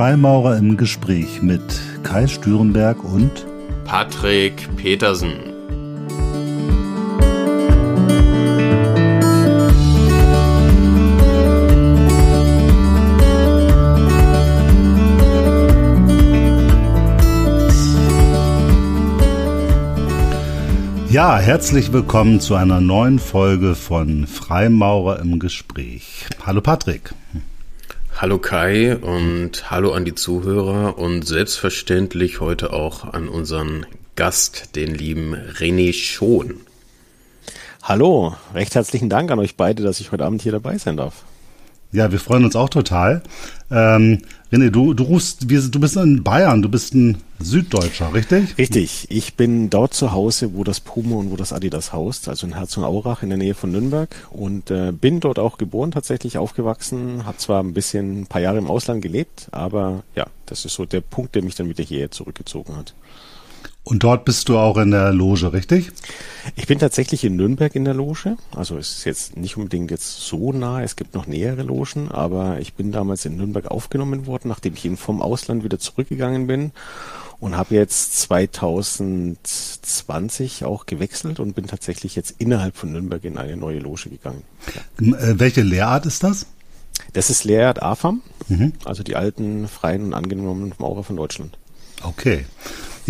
Freimaurer im Gespräch mit Kai Stürenberg und Patrick Petersen. Ja, herzlich willkommen zu einer neuen Folge von Freimaurer im Gespräch. Hallo Patrick. Hallo Kai und hallo an die Zuhörer und selbstverständlich heute auch an unseren Gast, den lieben René Schon. Hallo, recht herzlichen Dank an euch beide, dass ich heute Abend hier dabei sein darf. Ja, wir freuen uns auch total. Ähm, René, du, du rufst, du bist in Bayern, du bist ein Süddeutscher, richtig? Richtig. Ich bin dort zu Hause, wo das Puma und wo das Adidas haust, also in Herzogenaurach in der Nähe von Nürnberg und äh, bin dort auch geboren, tatsächlich aufgewachsen, habe zwar ein bisschen ein paar Jahre im Ausland gelebt, aber ja, das ist so der Punkt, der mich dann wieder hierher zurückgezogen hat. Und dort bist du auch in der Loge, richtig? Ich bin tatsächlich in Nürnberg in der Loge. Also es ist jetzt nicht unbedingt jetzt so nah. Es gibt noch nähere Logen, aber ich bin damals in Nürnberg aufgenommen worden, nachdem ich eben vom Ausland wieder zurückgegangen bin und habe jetzt 2020 auch gewechselt und bin tatsächlich jetzt innerhalb von Nürnberg in eine neue Loge gegangen. Ja. Äh, welche Lehrart ist das? Das ist Lehrart AFAM, mhm. also die alten freien und angenommenen Maurer von Deutschland. Okay.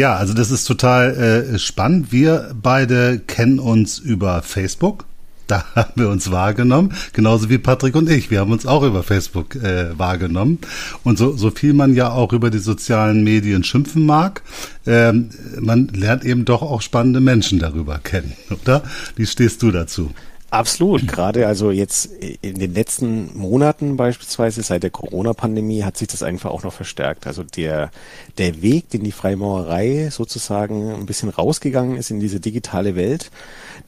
Ja, also das ist total äh, spannend. Wir beide kennen uns über Facebook. Da haben wir uns wahrgenommen, genauso wie Patrick und ich. Wir haben uns auch über Facebook äh, wahrgenommen. Und so, so viel man ja auch über die sozialen Medien schimpfen mag, ähm, man lernt eben doch auch spannende Menschen darüber kennen, oder? Wie stehst du dazu? Absolut. Gerade also jetzt in den letzten Monaten beispielsweise seit der Corona-Pandemie hat sich das einfach auch noch verstärkt. Also der, der Weg, den die Freimaurerei sozusagen ein bisschen rausgegangen ist in diese digitale Welt,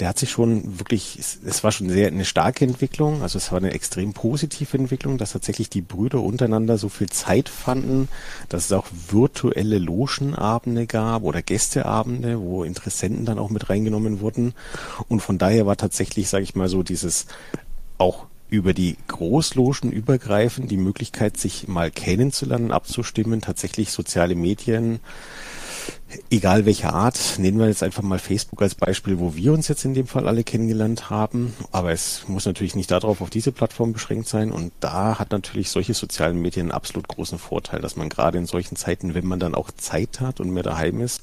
der hat sich schon wirklich, es war schon sehr eine starke Entwicklung, also es war eine extrem positive Entwicklung, dass tatsächlich die Brüder untereinander so viel Zeit fanden, dass es auch virtuelle Logenabende gab oder Gästeabende, wo Interessenten dann auch mit reingenommen wurden. Und von daher war tatsächlich, sage ich mal so, dieses auch über die Großlogen übergreifend die Möglichkeit, sich mal kennenzulernen, abzustimmen, tatsächlich soziale Medien, egal welcher Art, nehmen wir jetzt einfach mal Facebook als Beispiel, wo wir uns jetzt in dem Fall alle kennengelernt haben. Aber es muss natürlich nicht darauf auf diese Plattform beschränkt sein. Und da hat natürlich solche sozialen Medien einen absolut großen Vorteil, dass man gerade in solchen Zeiten, wenn man dann auch Zeit hat und mehr daheim ist,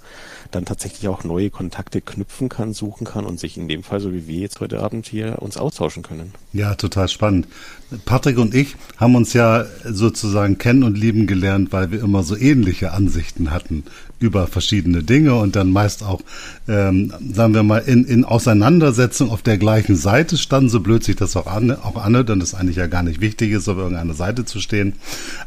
dann tatsächlich auch neue Kontakte knüpfen kann, suchen kann und sich in dem Fall, so wie wir jetzt heute Abend hier, uns austauschen können. Ja, total spannend. Patrick und ich haben uns ja sozusagen kennen und lieben gelernt, weil wir immer so ähnliche Ansichten hatten über verschiedene Dinge und dann meist auch, ähm, sagen wir mal, in, in Auseinandersetzung auf der gleichen Seite standen, so blöd sich das auch an, auch anhört, dann ist eigentlich ja gar nicht wichtig ist, auf irgendeiner Seite zu stehen.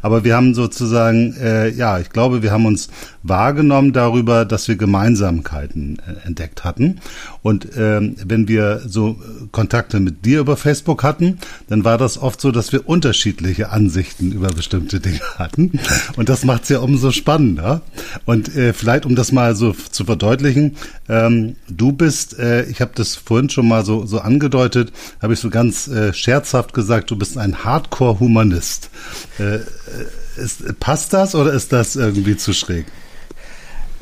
Aber wir haben sozusagen, äh, ja, ich glaube, wir haben uns wahrgenommen darüber, dass wir Gemeinsamkeiten äh, entdeckt hatten. Und ähm, wenn wir so Kontakte mit dir über Facebook hatten, dann war das oft so, dass wir unterschiedliche Ansichten über bestimmte Dinge hatten. Und das macht es ja umso spannender. Und äh, vielleicht, um das mal so zu verdeutlichen, ähm, du bist, äh, ich habe das vorhin schon mal so, so angedeutet, habe ich so ganz äh, scherzhaft gesagt, du bist ein Hardcore-Humanist. Äh, ist, passt das oder ist das irgendwie zu schräg?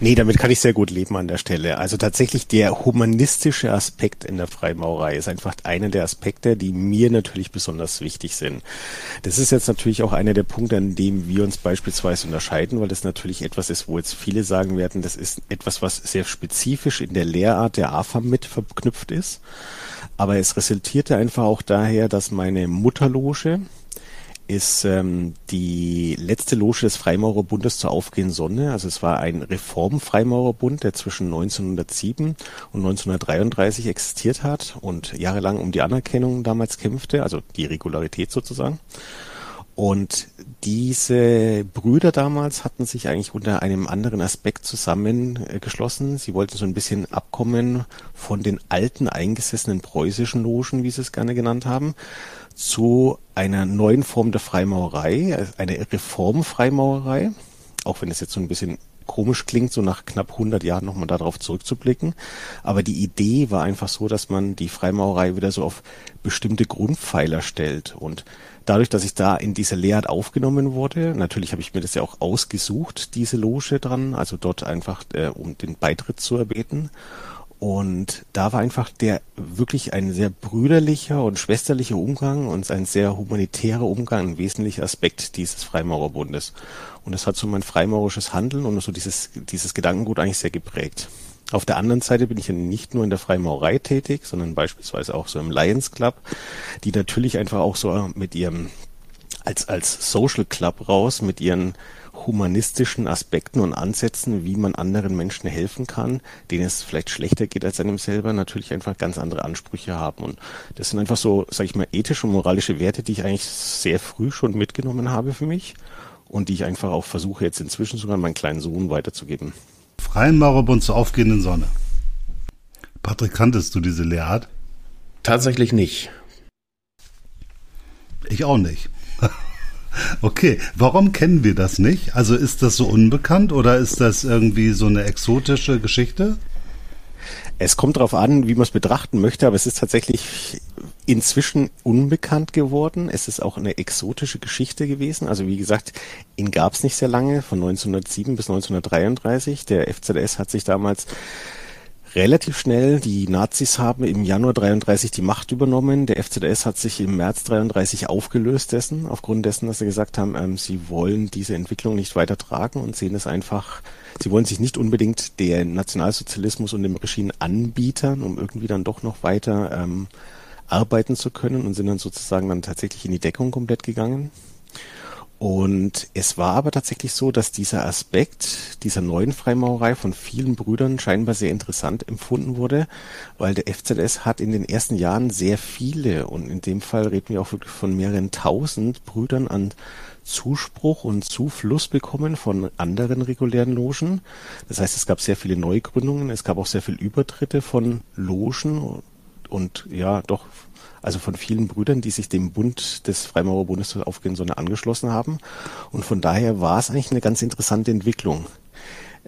Nee, damit kann ich sehr gut leben an der Stelle. Also tatsächlich der humanistische Aspekt in der Freimaurerei ist einfach einer der Aspekte, die mir natürlich besonders wichtig sind. Das ist jetzt natürlich auch einer der Punkte, an dem wir uns beispielsweise unterscheiden, weil das natürlich etwas ist, wo jetzt viele sagen werden, das ist etwas, was sehr spezifisch in der Lehrart der AFAM mit verknüpft ist. Aber es resultierte einfach auch daher, dass meine Mutterloge, ist ähm, die letzte Loge des Freimaurerbundes zur aufgehenden Sonne. Also es war ein Reform-Freimaurerbund, der zwischen 1907 und 1933 existiert hat und jahrelang um die Anerkennung damals kämpfte, also die Regularität sozusagen. Und diese Brüder damals hatten sich eigentlich unter einem anderen Aspekt zusammengeschlossen. Sie wollten so ein bisschen abkommen von den alten eingesessenen preußischen Logen, wie sie es gerne genannt haben, zu einer neuen Form der Freimaurerei, eine Reformfreimaurerei, auch wenn es jetzt so ein bisschen komisch klingt, so nach knapp 100 Jahren nochmal darauf zurückzublicken. Aber die Idee war einfach so, dass man die Freimaurerei wieder so auf bestimmte Grundpfeiler stellt. Und dadurch, dass ich da in diese Lehrart aufgenommen wurde, natürlich habe ich mir das ja auch ausgesucht, diese Loge dran, also dort einfach äh, um den Beitritt zu erbeten. Und da war einfach der wirklich ein sehr brüderlicher und schwesterlicher Umgang und ein sehr humanitärer Umgang ein wesentlicher Aspekt dieses Freimaurerbundes. Und das hat so mein freimaurisches Handeln und so dieses, dieses Gedankengut eigentlich sehr geprägt. Auf der anderen Seite bin ich ja nicht nur in der Freimaurerei tätig, sondern beispielsweise auch so im Lions Club, die natürlich einfach auch so mit ihrem als, als Social Club raus mit ihren humanistischen Aspekten und Ansätzen, wie man anderen Menschen helfen kann, denen es vielleicht schlechter geht als einem selber, natürlich einfach ganz andere Ansprüche haben. Und das sind einfach so, sage ich mal, ethische und moralische Werte, die ich eigentlich sehr früh schon mitgenommen habe für mich und die ich einfach auch versuche jetzt inzwischen sogar meinen kleinen Sohn weiterzugeben. Freien Maurerbund zur aufgehenden Sonne. Patrick, kanntest du diese Lehrart? Tatsächlich nicht. Ich auch nicht. Okay, warum kennen wir das nicht? Also ist das so unbekannt oder ist das irgendwie so eine exotische Geschichte? Es kommt darauf an, wie man es betrachten möchte, aber es ist tatsächlich inzwischen unbekannt geworden. Es ist auch eine exotische Geschichte gewesen. Also wie gesagt, ihn gab es nicht sehr lange, von 1907 bis 1933. Der FZS hat sich damals relativ schnell. Die Nazis haben im Januar 33 die Macht übernommen. Der FZS hat sich im März 33 aufgelöst dessen, aufgrund dessen, dass sie gesagt haben, ähm, sie wollen diese Entwicklung nicht weiter tragen und sehen es einfach, sie wollen sich nicht unbedingt der Nationalsozialismus und dem Regime anbietern, um irgendwie dann doch noch weiter ähm, arbeiten zu können und sind dann sozusagen dann tatsächlich in die Deckung komplett gegangen. Und es war aber tatsächlich so, dass dieser Aspekt dieser neuen Freimaurerei von vielen Brüdern scheinbar sehr interessant empfunden wurde, weil der FZS hat in den ersten Jahren sehr viele, und in dem Fall reden wir auch wirklich von mehreren tausend Brüdern an Zuspruch und Zufluss bekommen von anderen regulären Logen. Das heißt, es gab sehr viele Neugründungen, es gab auch sehr viele Übertritte von Logen und ja, doch also von vielen Brüdern, die sich dem Bund des Freimaurerbundes zur aufgehenden Sonne angeschlossen haben. Und von daher war es eigentlich eine ganz interessante Entwicklung.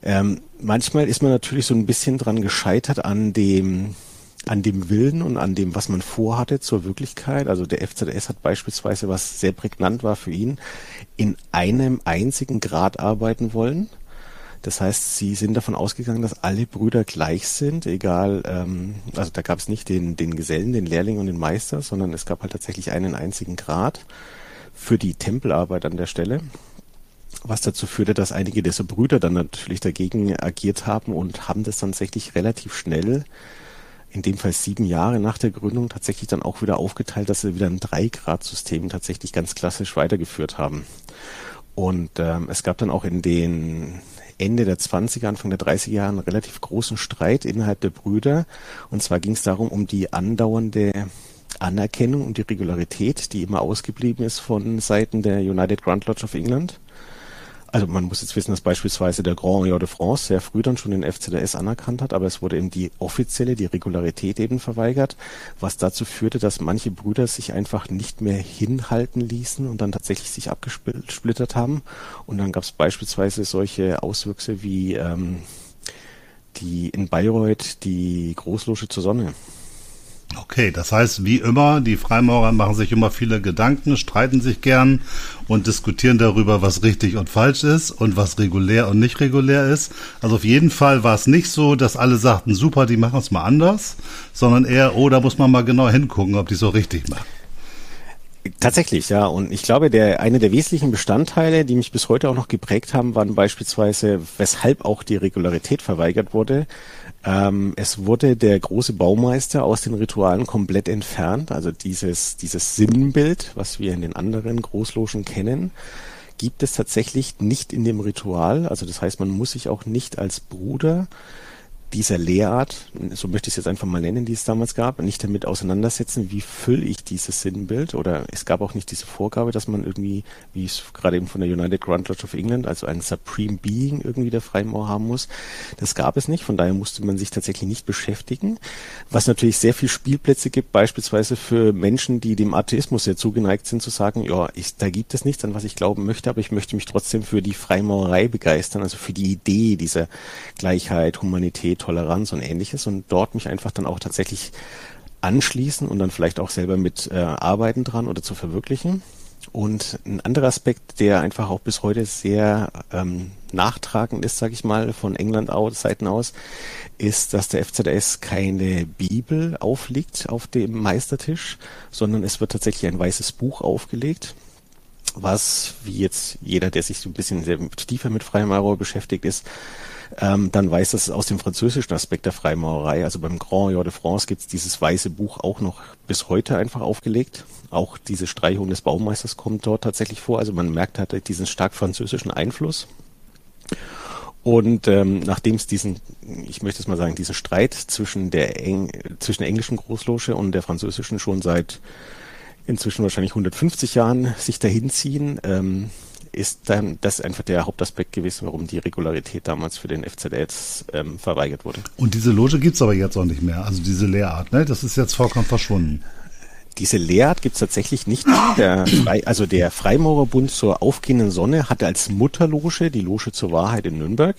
Ähm, manchmal ist man natürlich so ein bisschen dran gescheitert an dem, an dem Willen und an dem, was man vorhatte zur Wirklichkeit. Also der FZS hat beispielsweise, was sehr prägnant war für ihn, in einem einzigen Grad arbeiten wollen. Das heißt, sie sind davon ausgegangen, dass alle Brüder gleich sind, egal, ähm, also da gab es nicht den, den Gesellen, den Lehrling und den Meister, sondern es gab halt tatsächlich einen einzigen Grad für die Tempelarbeit an der Stelle was dazu führte, dass einige dieser Brüder dann natürlich dagegen agiert haben und haben das dann tatsächlich relativ schnell, in dem Fall sieben Jahre nach der Gründung, tatsächlich dann auch wieder aufgeteilt, dass sie wieder ein Drei-Grad-System tatsächlich ganz klassisch weitergeführt haben. Und ähm, es gab dann auch in den Ende der 20er, Anfang der 30er Jahre einen relativ großen Streit innerhalb der Brüder. Und zwar ging es darum, um die andauernde Anerkennung und die Regularität, die immer ausgeblieben ist von Seiten der United Grand Lodge of England. Also man muss jetzt wissen, dass beispielsweise der Grand Orient de France sehr früh dann schon den FCDS anerkannt hat, aber es wurde eben die offizielle, die Regularität eben verweigert, was dazu führte, dass manche Brüder sich einfach nicht mehr hinhalten ließen und dann tatsächlich sich abgesplittert haben. Und dann gab es beispielsweise solche Auswüchse wie ähm, die in Bayreuth die Großloge zur Sonne. Okay, das heißt, wie immer, die Freimaurer machen sich immer viele Gedanken, streiten sich gern und diskutieren darüber, was richtig und falsch ist und was regulär und nicht regulär ist. Also auf jeden Fall war es nicht so, dass alle sagten, super, die machen es mal anders, sondern eher, oh, da muss man mal genau hingucken, ob die so richtig machen. Tatsächlich, ja. Und ich glaube, der, eine der wesentlichen Bestandteile, die mich bis heute auch noch geprägt haben, waren beispielsweise, weshalb auch die Regularität verweigert wurde, ähm, es wurde der große Baumeister aus den Ritualen komplett entfernt. Also dieses, dieses Sinnbild, was wir in den anderen Großlogen kennen, gibt es tatsächlich nicht in dem Ritual. Also das heißt, man muss sich auch nicht als Bruder dieser Lehrart, so möchte ich es jetzt einfach mal nennen, die es damals gab, nicht damit auseinandersetzen, wie fülle ich dieses Sinnbild oder es gab auch nicht diese Vorgabe, dass man irgendwie, wie es gerade eben von der United Grand Lodge of England, also ein Supreme Being irgendwie der Freimaurer haben muss. Das gab es nicht, von daher musste man sich tatsächlich nicht beschäftigen, was natürlich sehr viel Spielplätze gibt, beispielsweise für Menschen, die dem Atheismus sehr zugeneigt sind, zu sagen, ja, ich, da gibt es nichts, an was ich glauben möchte, aber ich möchte mich trotzdem für die Freimaurerei begeistern, also für die Idee dieser Gleichheit, Humanität, Toleranz und ähnliches und dort mich einfach dann auch tatsächlich anschließen und dann vielleicht auch selber mit äh, arbeiten dran oder zu verwirklichen. Und ein anderer Aspekt, der einfach auch bis heute sehr ähm, nachtragend ist, sage ich mal, von England aus, Seiten aus, ist, dass der FZS keine Bibel auflegt auf dem Meistertisch, sondern es wird tatsächlich ein weißes Buch aufgelegt, was, wie jetzt jeder, der sich so ein bisschen sehr tiefer mit Freimaurerei beschäftigt ist, ähm, dann weiß, dass es aus dem französischen Aspekt der Freimaurerei, also beim Grand Jahr de France gibt es dieses weiße Buch auch noch bis heute einfach aufgelegt. Auch diese Streichung des Baumeisters kommt dort tatsächlich vor. Also man merkt halt diesen stark französischen Einfluss. Und ähm, nachdem es diesen, ich möchte es mal sagen, diesen Streit zwischen der, Eng zwischen der englischen Großloge und der französischen schon seit inzwischen wahrscheinlich 150 Jahren sich dahinziehen, ähm, ist dann das einfach der Hauptaspekt gewesen, warum die Regularität damals für den FZS ähm, verweigert wurde. Und diese Loge gibt's aber jetzt auch nicht mehr, also diese Lehrart, ne? Das ist jetzt vollkommen verschwunden. Diese Lehrart gibt's tatsächlich nicht mehr. Der Frei, also der Freimaurerbund zur aufgehenden Sonne hatte als Mutterloge die Loge zur Wahrheit in Nürnberg.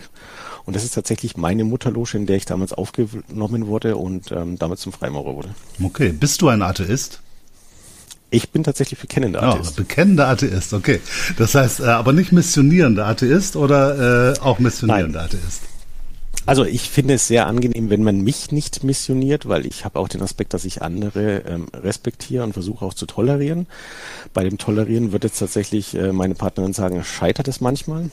Und das ist tatsächlich meine Mutterloge, in der ich damals aufgenommen wurde und ähm, damals zum Freimaurer wurde. Okay, bist du ein Atheist? Ich bin tatsächlich bekennender Atheist. Ja, bekennender Atheist, okay. Das heißt, äh, aber nicht missionierender Atheist oder äh, auch missionierender Nein. Atheist? Also ich finde es sehr angenehm, wenn man mich nicht missioniert, weil ich habe auch den Aspekt, dass ich andere ähm, respektiere und versuche auch zu tolerieren. Bei dem Tolerieren wird jetzt tatsächlich äh, meine Partnerin sagen, scheitert es manchmal.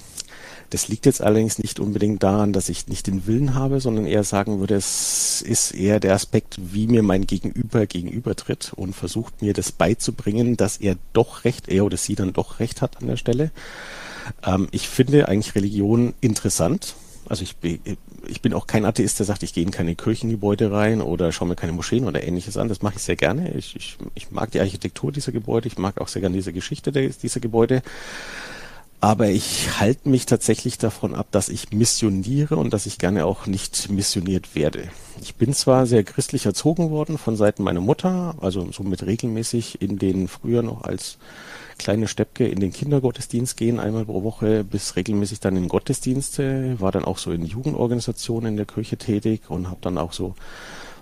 Das liegt jetzt allerdings nicht unbedingt daran, dass ich nicht den Willen habe, sondern eher sagen würde, es ist eher der Aspekt, wie mir mein Gegenüber gegenübertritt und versucht mir das beizubringen, dass er doch recht, er oder sie dann doch recht hat an der Stelle. Ähm, ich finde eigentlich Religion interessant. Also ich, ich bin auch kein Atheist, der sagt, ich gehe in keine Kirchengebäude rein oder schaue mir keine Moscheen oder ähnliches an. Das mache ich sehr gerne. Ich, ich, ich mag die Architektur dieser Gebäude, ich mag auch sehr gerne diese Geschichte dieser Gebäude. Aber ich halte mich tatsächlich davon ab, dass ich missioniere und dass ich gerne auch nicht missioniert werde. Ich bin zwar sehr christlich erzogen worden von Seiten meiner Mutter, also somit regelmäßig in den früher noch als kleine Steppke in den Kindergottesdienst gehen, einmal pro Woche, bis regelmäßig dann in Gottesdienste, war dann auch so in Jugendorganisationen in der Kirche tätig und habe dann auch so,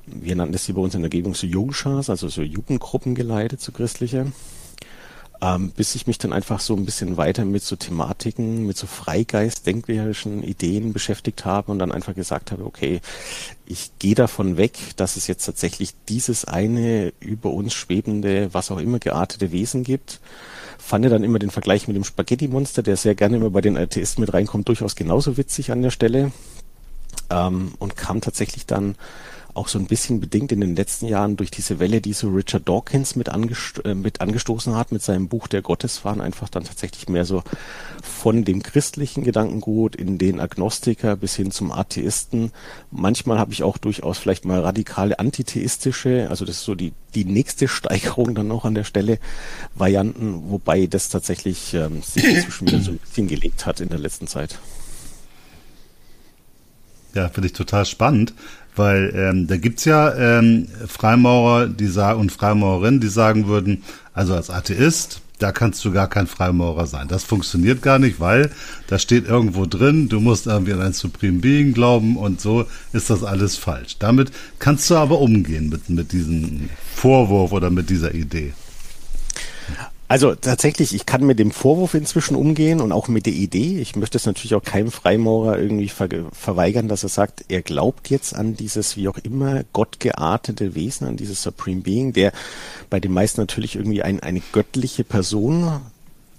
wir nannten das hier bei uns in der Gebung so Jungschars, also so Jugendgruppen geleitet, so christliche ähm, bis ich mich dann einfach so ein bisschen weiter mit so Thematiken, mit so Freigeist, denkwerischen Ideen beschäftigt habe und dann einfach gesagt habe, okay, ich gehe davon weg, dass es jetzt tatsächlich dieses eine über uns schwebende, was auch immer geartete Wesen gibt. Fand dann immer den Vergleich mit dem Spaghetti-Monster, der sehr gerne immer bei den Atheisten mit reinkommt, durchaus genauso witzig an der Stelle. Ähm, und kam tatsächlich dann auch so ein bisschen bedingt in den letzten Jahren durch diese Welle, die so Richard Dawkins mit, angest äh, mit angestoßen hat, mit seinem Buch Der Gotteswahn, einfach dann tatsächlich mehr so von dem christlichen Gedankengut in den Agnostiker bis hin zum Atheisten. Manchmal habe ich auch durchaus vielleicht mal radikale antitheistische, also das ist so die, die nächste Steigerung dann noch an der Stelle, Varianten, wobei das tatsächlich ähm, sich inzwischen wieder so ein bisschen gelegt hat in der letzten Zeit. Ja, finde ich total spannend, weil ähm, da gibt's ja ähm, Freimaurer die und Freimaurerinnen, die sagen würden, also als Atheist, da kannst du gar kein Freimaurer sein. Das funktioniert gar nicht, weil da steht irgendwo drin, du musst irgendwie an ein Supreme Being glauben und so ist das alles falsch. Damit kannst du aber umgehen mit, mit diesem Vorwurf oder mit dieser Idee. Also tatsächlich, ich kann mit dem Vorwurf inzwischen umgehen und auch mit der Idee. Ich möchte es natürlich auch keinem Freimaurer irgendwie ver verweigern, dass er sagt, er glaubt jetzt an dieses wie auch immer gottgeartete Wesen, an dieses Supreme Being, der bei den meisten natürlich irgendwie ein, eine göttliche Person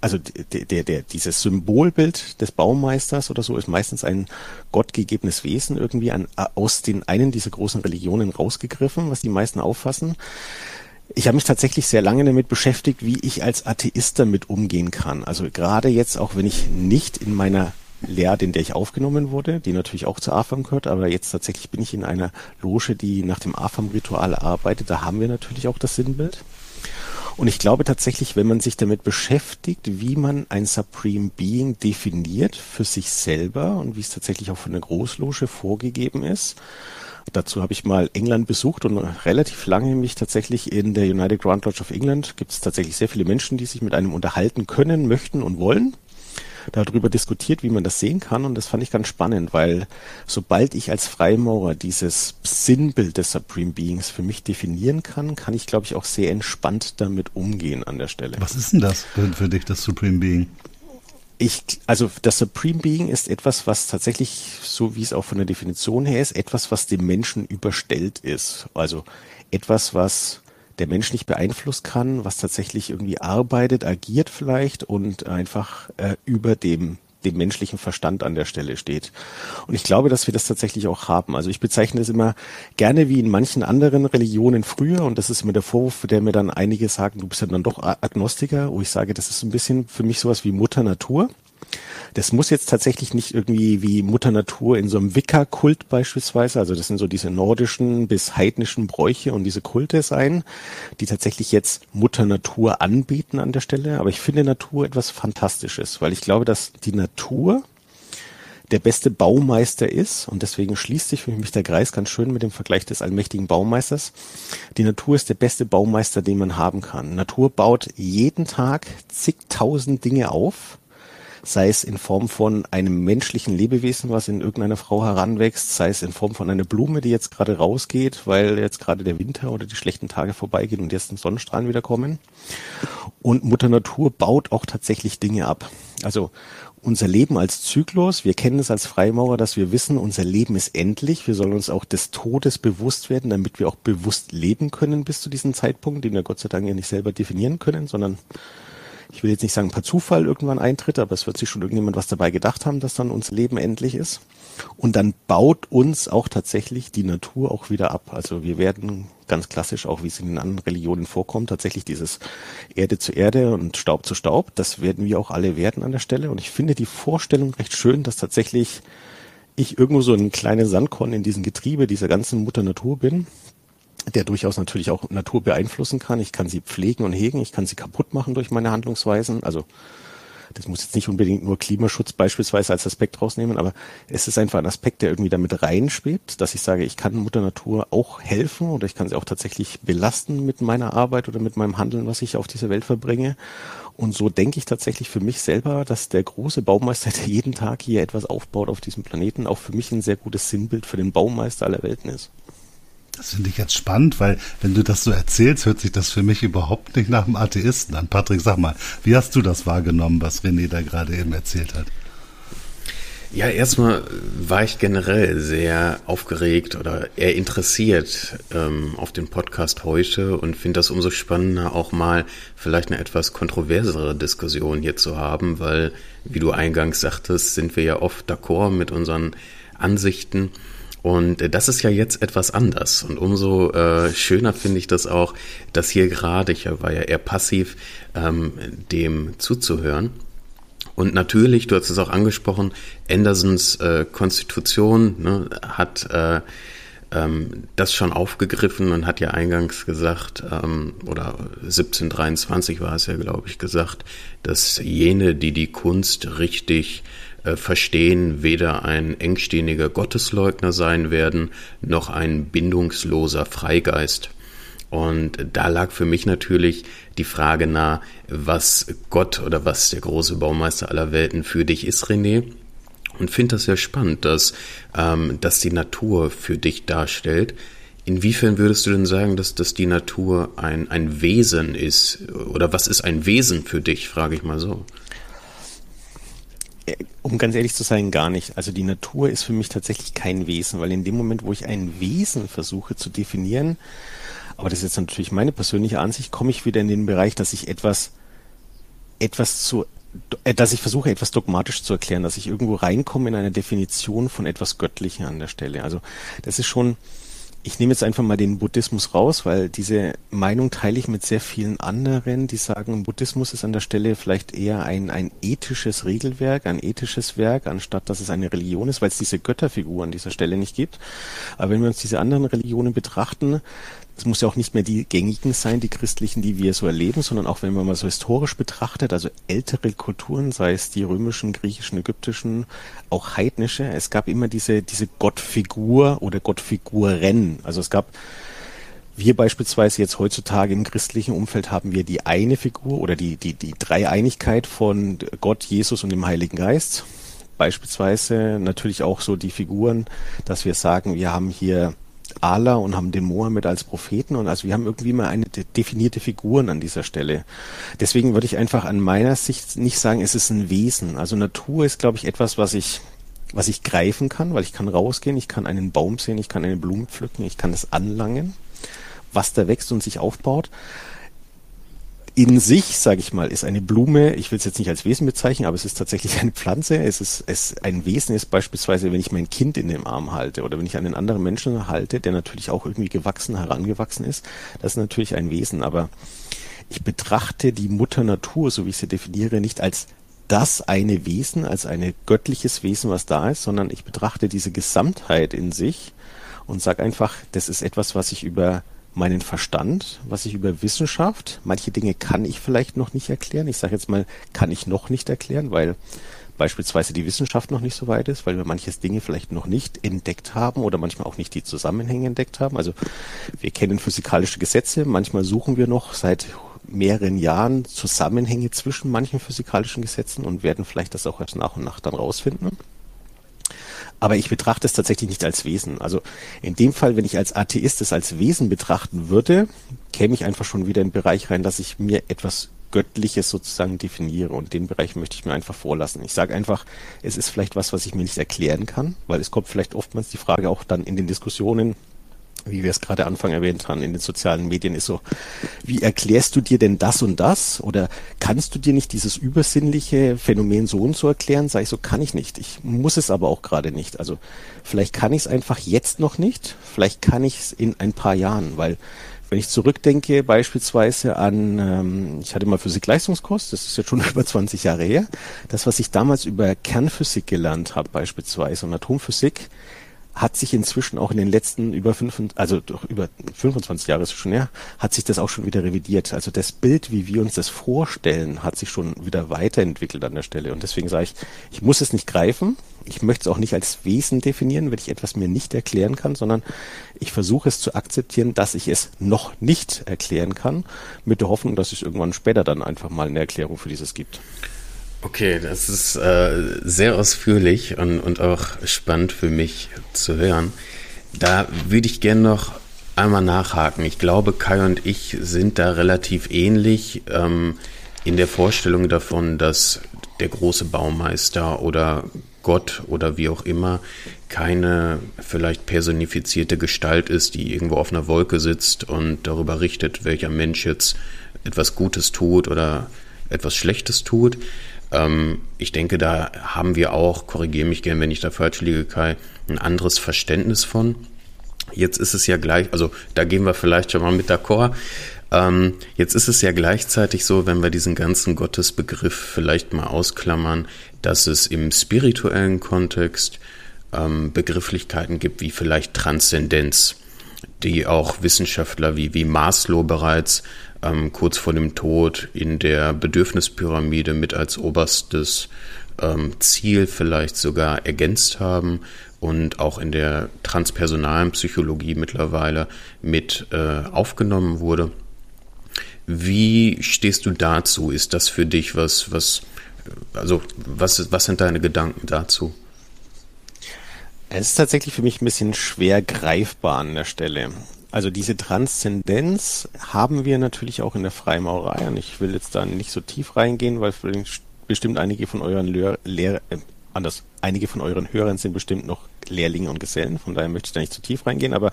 also der, der, der, dieses Symbolbild des Baumeisters oder so ist meistens ein gottgegebenes Wesen irgendwie an, aus den einen dieser großen Religionen rausgegriffen, was die meisten auffassen. Ich habe mich tatsächlich sehr lange damit beschäftigt, wie ich als Atheist damit umgehen kann. Also gerade jetzt, auch wenn ich nicht in meiner Lehre, in der ich aufgenommen wurde, die natürlich auch zur AFAM gehört, aber jetzt tatsächlich bin ich in einer Loge, die nach dem AFAM-Ritual arbeitet. Da haben wir natürlich auch das Sinnbild. Und ich glaube tatsächlich, wenn man sich damit beschäftigt, wie man ein Supreme Being definiert für sich selber und wie es tatsächlich auch von der Großloge vorgegeben ist, Dazu habe ich mal England besucht und relativ lange mich tatsächlich in der United Grand Lodge of England gibt es tatsächlich sehr viele Menschen, die sich mit einem unterhalten können, möchten und wollen. darüber diskutiert, wie man das sehen kann. Und das fand ich ganz spannend, weil sobald ich als Freimaurer dieses Sinnbild des Supreme Beings für mich definieren kann, kann ich, glaube ich, auch sehr entspannt damit umgehen an der Stelle. Was ist denn das für, für dich, das Supreme Being? Ich, also das Supreme Being ist etwas, was tatsächlich, so wie es auch von der Definition her ist, etwas, was dem Menschen überstellt ist. Also etwas, was der Mensch nicht beeinflussen kann, was tatsächlich irgendwie arbeitet, agiert vielleicht und einfach äh, über dem dem menschlichen Verstand an der Stelle steht. Und ich glaube, dass wir das tatsächlich auch haben. Also ich bezeichne es immer gerne wie in manchen anderen Religionen früher und das ist mir der Vorwurf, der mir dann einige sagen, du bist ja dann doch Agnostiker, wo ich sage, das ist ein bisschen für mich sowas wie Mutter Natur. Das muss jetzt tatsächlich nicht irgendwie wie Mutter Natur in so einem Wicca-Kult beispielsweise, also das sind so diese nordischen bis heidnischen Bräuche und diese Kulte sein, die tatsächlich jetzt Mutter Natur anbieten an der Stelle. Aber ich finde Natur etwas Fantastisches, weil ich glaube, dass die Natur der beste Baumeister ist und deswegen schließt sich für mich der Kreis ganz schön mit dem Vergleich des allmächtigen Baumeisters. Die Natur ist der beste Baumeister, den man haben kann. Natur baut jeden Tag zigtausend Dinge auf sei es in Form von einem menschlichen Lebewesen, was in irgendeiner Frau heranwächst, sei es in Form von einer Blume, die jetzt gerade rausgeht, weil jetzt gerade der Winter oder die schlechten Tage vorbeigehen und jetzt ein Sonnenstrahlen wieder kommen. Und Mutter Natur baut auch tatsächlich Dinge ab. Also unser Leben als Zyklus, wir kennen es als Freimaurer, dass wir wissen, unser Leben ist endlich. Wir sollen uns auch des Todes bewusst werden, damit wir auch bewusst leben können bis zu diesem Zeitpunkt, den wir Gott sei Dank ja nicht selber definieren können, sondern ich will jetzt nicht sagen per Zufall irgendwann eintritt, aber es wird sich schon irgendjemand was dabei gedacht haben, dass dann unser Leben endlich ist. Und dann baut uns auch tatsächlich die Natur auch wieder ab. Also wir werden ganz klassisch, auch wie es in den anderen Religionen vorkommt, tatsächlich dieses Erde zu Erde und Staub zu Staub. Das werden wir auch alle werden an der Stelle. Und ich finde die Vorstellung recht schön, dass tatsächlich ich irgendwo so ein kleines Sandkorn in diesem Getriebe dieser ganzen Mutter Natur bin, der durchaus natürlich auch Natur beeinflussen kann. Ich kann sie pflegen und hegen, ich kann sie kaputt machen durch meine Handlungsweisen. Also das muss jetzt nicht unbedingt nur Klimaschutz beispielsweise als Aspekt rausnehmen, aber es ist einfach ein Aspekt, der irgendwie damit reinschwebt, dass ich sage, ich kann Mutter Natur auch helfen oder ich kann sie auch tatsächlich belasten mit meiner Arbeit oder mit meinem Handeln, was ich auf dieser Welt verbringe. Und so denke ich tatsächlich für mich selber, dass der große Baumeister, der jeden Tag hier etwas aufbaut auf diesem Planeten, auch für mich ein sehr gutes Sinnbild für den Baumeister aller Welten ist. Das finde ich jetzt spannend, weil wenn du das so erzählst, hört sich das für mich überhaupt nicht nach einem Atheisten an. Patrick, sag mal, wie hast du das wahrgenommen, was René da gerade eben erzählt hat? Ja, erstmal war ich generell sehr aufgeregt oder eher interessiert ähm, auf den Podcast heute und finde das umso spannender, auch mal vielleicht eine etwas kontroversere Diskussion hier zu haben, weil, wie du eingangs sagtest, sind wir ja oft d'accord mit unseren Ansichten. Und äh, das ist ja jetzt etwas anders. Und umso äh, schöner finde ich das auch, dass hier gerade, ich war ja eher passiv, ähm, dem zuzuhören. Und natürlich, du hast es auch angesprochen, Andersons äh, Konstitution ne, hat äh, ähm, das schon aufgegriffen und hat ja eingangs gesagt, ähm, oder 1723 war es ja, glaube ich, gesagt, dass jene, die die Kunst richtig äh, verstehen, weder ein engstehniger Gottesleugner sein werden, noch ein bindungsloser Freigeist. Und da lag für mich natürlich die Frage nah, was Gott oder was der große Baumeister aller Welten für dich ist, René. Und finde das sehr spannend, dass, ähm, dass die Natur für dich darstellt. Inwiefern würdest du denn sagen, dass, dass die Natur ein, ein Wesen ist? Oder was ist ein Wesen für dich, frage ich mal so. Äh, um ganz ehrlich zu sein, gar nicht. Also die Natur ist für mich tatsächlich kein Wesen, weil in dem Moment, wo ich ein Wesen versuche zu definieren, aber das ist jetzt natürlich meine persönliche Ansicht, komme ich wieder in den Bereich, dass ich etwas, etwas zu, äh, dass ich versuche, etwas dogmatisch zu erklären, dass ich irgendwo reinkomme in eine Definition von etwas Göttlichen an der Stelle. Also das ist schon, ich nehme jetzt einfach mal den Buddhismus raus, weil diese Meinung teile ich mit sehr vielen anderen, die sagen, Buddhismus ist an der Stelle vielleicht eher ein, ein ethisches Regelwerk, ein ethisches Werk, anstatt dass es eine Religion ist, weil es diese Götterfigur an dieser Stelle nicht gibt. Aber wenn wir uns diese anderen Religionen betrachten, es muss ja auch nicht mehr die gängigen sein, die christlichen, die wir so erleben, sondern auch wenn man mal so historisch betrachtet, also ältere Kulturen, sei es die römischen, griechischen, ägyptischen, auch heidnische, es gab immer diese, diese Gottfigur oder Gottfiguren. Also es gab Wir beispielsweise jetzt heutzutage im christlichen Umfeld haben wir die eine Figur oder die, die, die Dreieinigkeit von Gott, Jesus und dem Heiligen Geist. Beispielsweise natürlich auch so die Figuren, dass wir sagen, wir haben hier Allah und haben den Mohammed als Propheten und also wir haben irgendwie mal eine definierte Figuren an dieser Stelle. Deswegen würde ich einfach an meiner Sicht nicht sagen, es ist ein Wesen. Also Natur ist, glaube ich, etwas, was ich was ich greifen kann, weil ich kann rausgehen, ich kann einen Baum sehen, ich kann eine Blume pflücken, ich kann es anlangen, was da wächst und sich aufbaut. In sich, sage ich mal, ist eine Blume, ich will es jetzt nicht als Wesen bezeichnen, aber es ist tatsächlich eine Pflanze. Es ist es ein Wesen ist beispielsweise, wenn ich mein Kind in dem Arm halte oder wenn ich einen anderen Menschen halte, der natürlich auch irgendwie gewachsen, herangewachsen ist, das ist natürlich ein Wesen. Aber ich betrachte die Mutter Natur, so wie ich sie definiere, nicht als das eine Wesen, als ein göttliches Wesen, was da ist, sondern ich betrachte diese Gesamtheit in sich und sage einfach, das ist etwas, was ich über meinen Verstand, was ich über Wissenschaft, manche Dinge kann ich vielleicht noch nicht erklären. Ich sage jetzt mal, kann ich noch nicht erklären, weil beispielsweise die Wissenschaft noch nicht so weit ist, weil wir manches Dinge vielleicht noch nicht entdeckt haben oder manchmal auch nicht die Zusammenhänge entdeckt haben. Also wir kennen physikalische Gesetze, manchmal suchen wir noch seit mehreren Jahren Zusammenhänge zwischen manchen physikalischen Gesetzen und werden vielleicht das auch erst nach und nach dann rausfinden. Aber ich betrachte es tatsächlich nicht als Wesen. Also in dem Fall, wenn ich als Atheist es als Wesen betrachten würde, käme ich einfach schon wieder in den Bereich rein, dass ich mir etwas Göttliches sozusagen definiere. Und den Bereich möchte ich mir einfach vorlassen. Ich sage einfach, es ist vielleicht was, was ich mir nicht erklären kann, weil es kommt vielleicht oftmals die Frage auch dann in den Diskussionen, wie wir es gerade Anfang erwähnt haben, in den sozialen Medien ist so, wie erklärst du dir denn das und das? Oder kannst du dir nicht dieses übersinnliche Phänomen so und so erklären? Sag ich so, kann ich nicht. Ich muss es aber auch gerade nicht. Also vielleicht kann ich es einfach jetzt noch nicht, vielleicht kann ich es in ein paar Jahren, weil wenn ich zurückdenke beispielsweise an, ähm, ich hatte mal Physik-Leistungskurs, das ist jetzt schon über 20 Jahre her, das, was ich damals über Kernphysik gelernt habe beispielsweise und Atomphysik, hat sich inzwischen auch in den letzten über fünf, also doch über 25 Jahre ist schon her, hat sich das auch schon wieder revidiert. Also das Bild, wie wir uns das vorstellen, hat sich schon wieder weiterentwickelt an der Stelle. Und deswegen sage ich, ich muss es nicht greifen. Ich möchte es auch nicht als Wesen definieren, wenn ich etwas mir nicht erklären kann, sondern ich versuche es zu akzeptieren, dass ich es noch nicht erklären kann, mit der Hoffnung, dass es irgendwann später dann einfach mal eine Erklärung für dieses gibt. Okay, das ist äh, sehr ausführlich und, und auch spannend für mich zu hören. Da würde ich gerne noch einmal nachhaken. Ich glaube, Kai und ich sind da relativ ähnlich ähm, in der Vorstellung davon, dass der große Baumeister oder Gott oder wie auch immer keine vielleicht personifizierte Gestalt ist, die irgendwo auf einer Wolke sitzt und darüber richtet, welcher Mensch jetzt etwas Gutes tut oder etwas Schlechtes tut, ähm, ich denke, da haben wir auch, korrigiere mich gern, wenn ich da falsch liege, Kai, ein anderes Verständnis von. Jetzt ist es ja gleich, also da gehen wir vielleicht schon mal mit d'accord. Ähm, jetzt ist es ja gleichzeitig so, wenn wir diesen ganzen Gottesbegriff vielleicht mal ausklammern, dass es im spirituellen Kontext ähm, Begrifflichkeiten gibt wie vielleicht Transzendenz, die auch Wissenschaftler wie, wie Maslow bereits ähm, kurz vor dem Tod in der Bedürfnispyramide mit als oberstes ähm, Ziel vielleicht sogar ergänzt haben und auch in der transpersonalen Psychologie mittlerweile mit äh, aufgenommen wurde. Wie stehst du dazu? Ist das für dich was, was, also was, was sind deine Gedanken dazu? Es ist tatsächlich für mich ein bisschen schwer greifbar an der Stelle. Also diese Transzendenz haben wir natürlich auch in der Freimaurerei und ich will jetzt da nicht so tief reingehen, weil bestimmt einige von euren Lehr Lehr äh, anders, einige von euren Hörern sind bestimmt noch Lehrlinge und Gesellen, von daher möchte ich da nicht zu tief reingehen, aber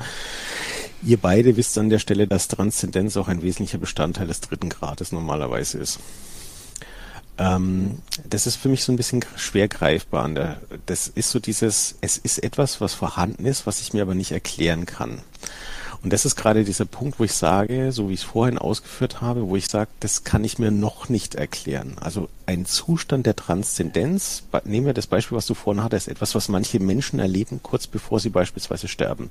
ihr beide wisst an der Stelle, dass Transzendenz auch ein wesentlicher Bestandteil des dritten Grades normalerweise ist. Ähm, das ist für mich so ein bisschen schwer greifbar. Das ist so dieses, es ist etwas, was vorhanden ist, was ich mir aber nicht erklären kann. Und das ist gerade dieser Punkt, wo ich sage, so wie ich es vorhin ausgeführt habe, wo ich sage, das kann ich mir noch nicht erklären. Also ein Zustand der Transzendenz, nehmen wir das Beispiel, was du vorhin hattest, etwas, was manche Menschen erleben, kurz bevor sie beispielsweise sterben.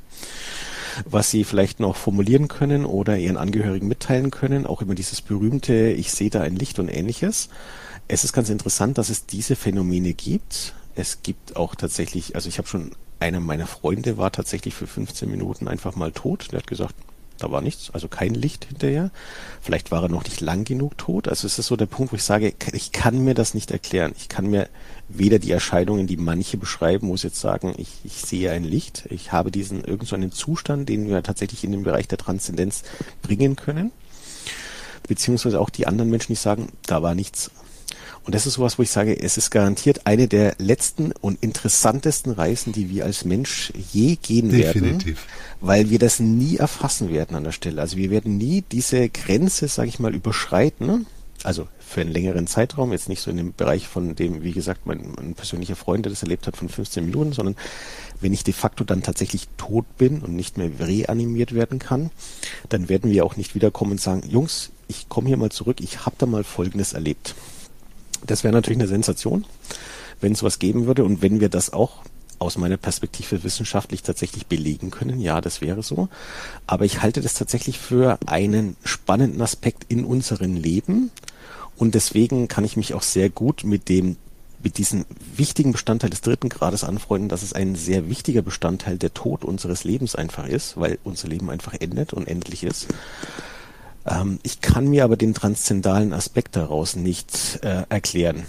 Was sie vielleicht noch formulieren können oder ihren Angehörigen mitteilen können, auch immer dieses berühmte, ich sehe da ein Licht und ähnliches. Es ist ganz interessant, dass es diese Phänomene gibt. Es gibt auch tatsächlich, also ich habe schon einer meiner Freunde war tatsächlich für 15 Minuten einfach mal tot. Der hat gesagt, Da war nichts, also kein Licht hinterher. Vielleicht war er noch nicht lang genug tot. Also es ist so der Punkt, wo ich sage, ich kann mir das nicht erklären. Ich kann mir weder die Erscheinungen, die manche beschreiben, muss jetzt sagen, ich, ich sehe ein Licht. Ich habe diesen irgend so einen Zustand, den wir tatsächlich in den Bereich der Transzendenz bringen können. Beziehungsweise auch die anderen Menschen, die sagen, da war nichts. Und das ist sowas, wo ich sage, es ist garantiert eine der letzten und interessantesten Reisen, die wir als Mensch je gehen Definitiv. werden, weil wir das nie erfassen werden an der Stelle. Also wir werden nie diese Grenze, sage ich mal, überschreiten. Also für einen längeren Zeitraum, jetzt nicht so in dem Bereich von dem, wie gesagt, mein, mein persönlicher Freund, der das erlebt hat, von 15 Minuten, sondern wenn ich de facto dann tatsächlich tot bin und nicht mehr reanimiert werden kann, dann werden wir auch nicht wiederkommen und sagen, Jungs, ich komme hier mal zurück, ich habe da mal Folgendes erlebt. Das wäre natürlich eine Sensation, wenn es was geben würde und wenn wir das auch aus meiner Perspektive wissenschaftlich tatsächlich belegen können. Ja, das wäre so. Aber ich halte das tatsächlich für einen spannenden Aspekt in unserem Leben. Und deswegen kann ich mich auch sehr gut mit dem mit diesem wichtigen Bestandteil des dritten Grades anfreunden, dass es ein sehr wichtiger Bestandteil der Tod unseres Lebens einfach ist, weil unser Leben einfach endet und endlich ist. Ähm, ich kann mir aber den transzendalen Aspekt daraus nicht äh, erklären.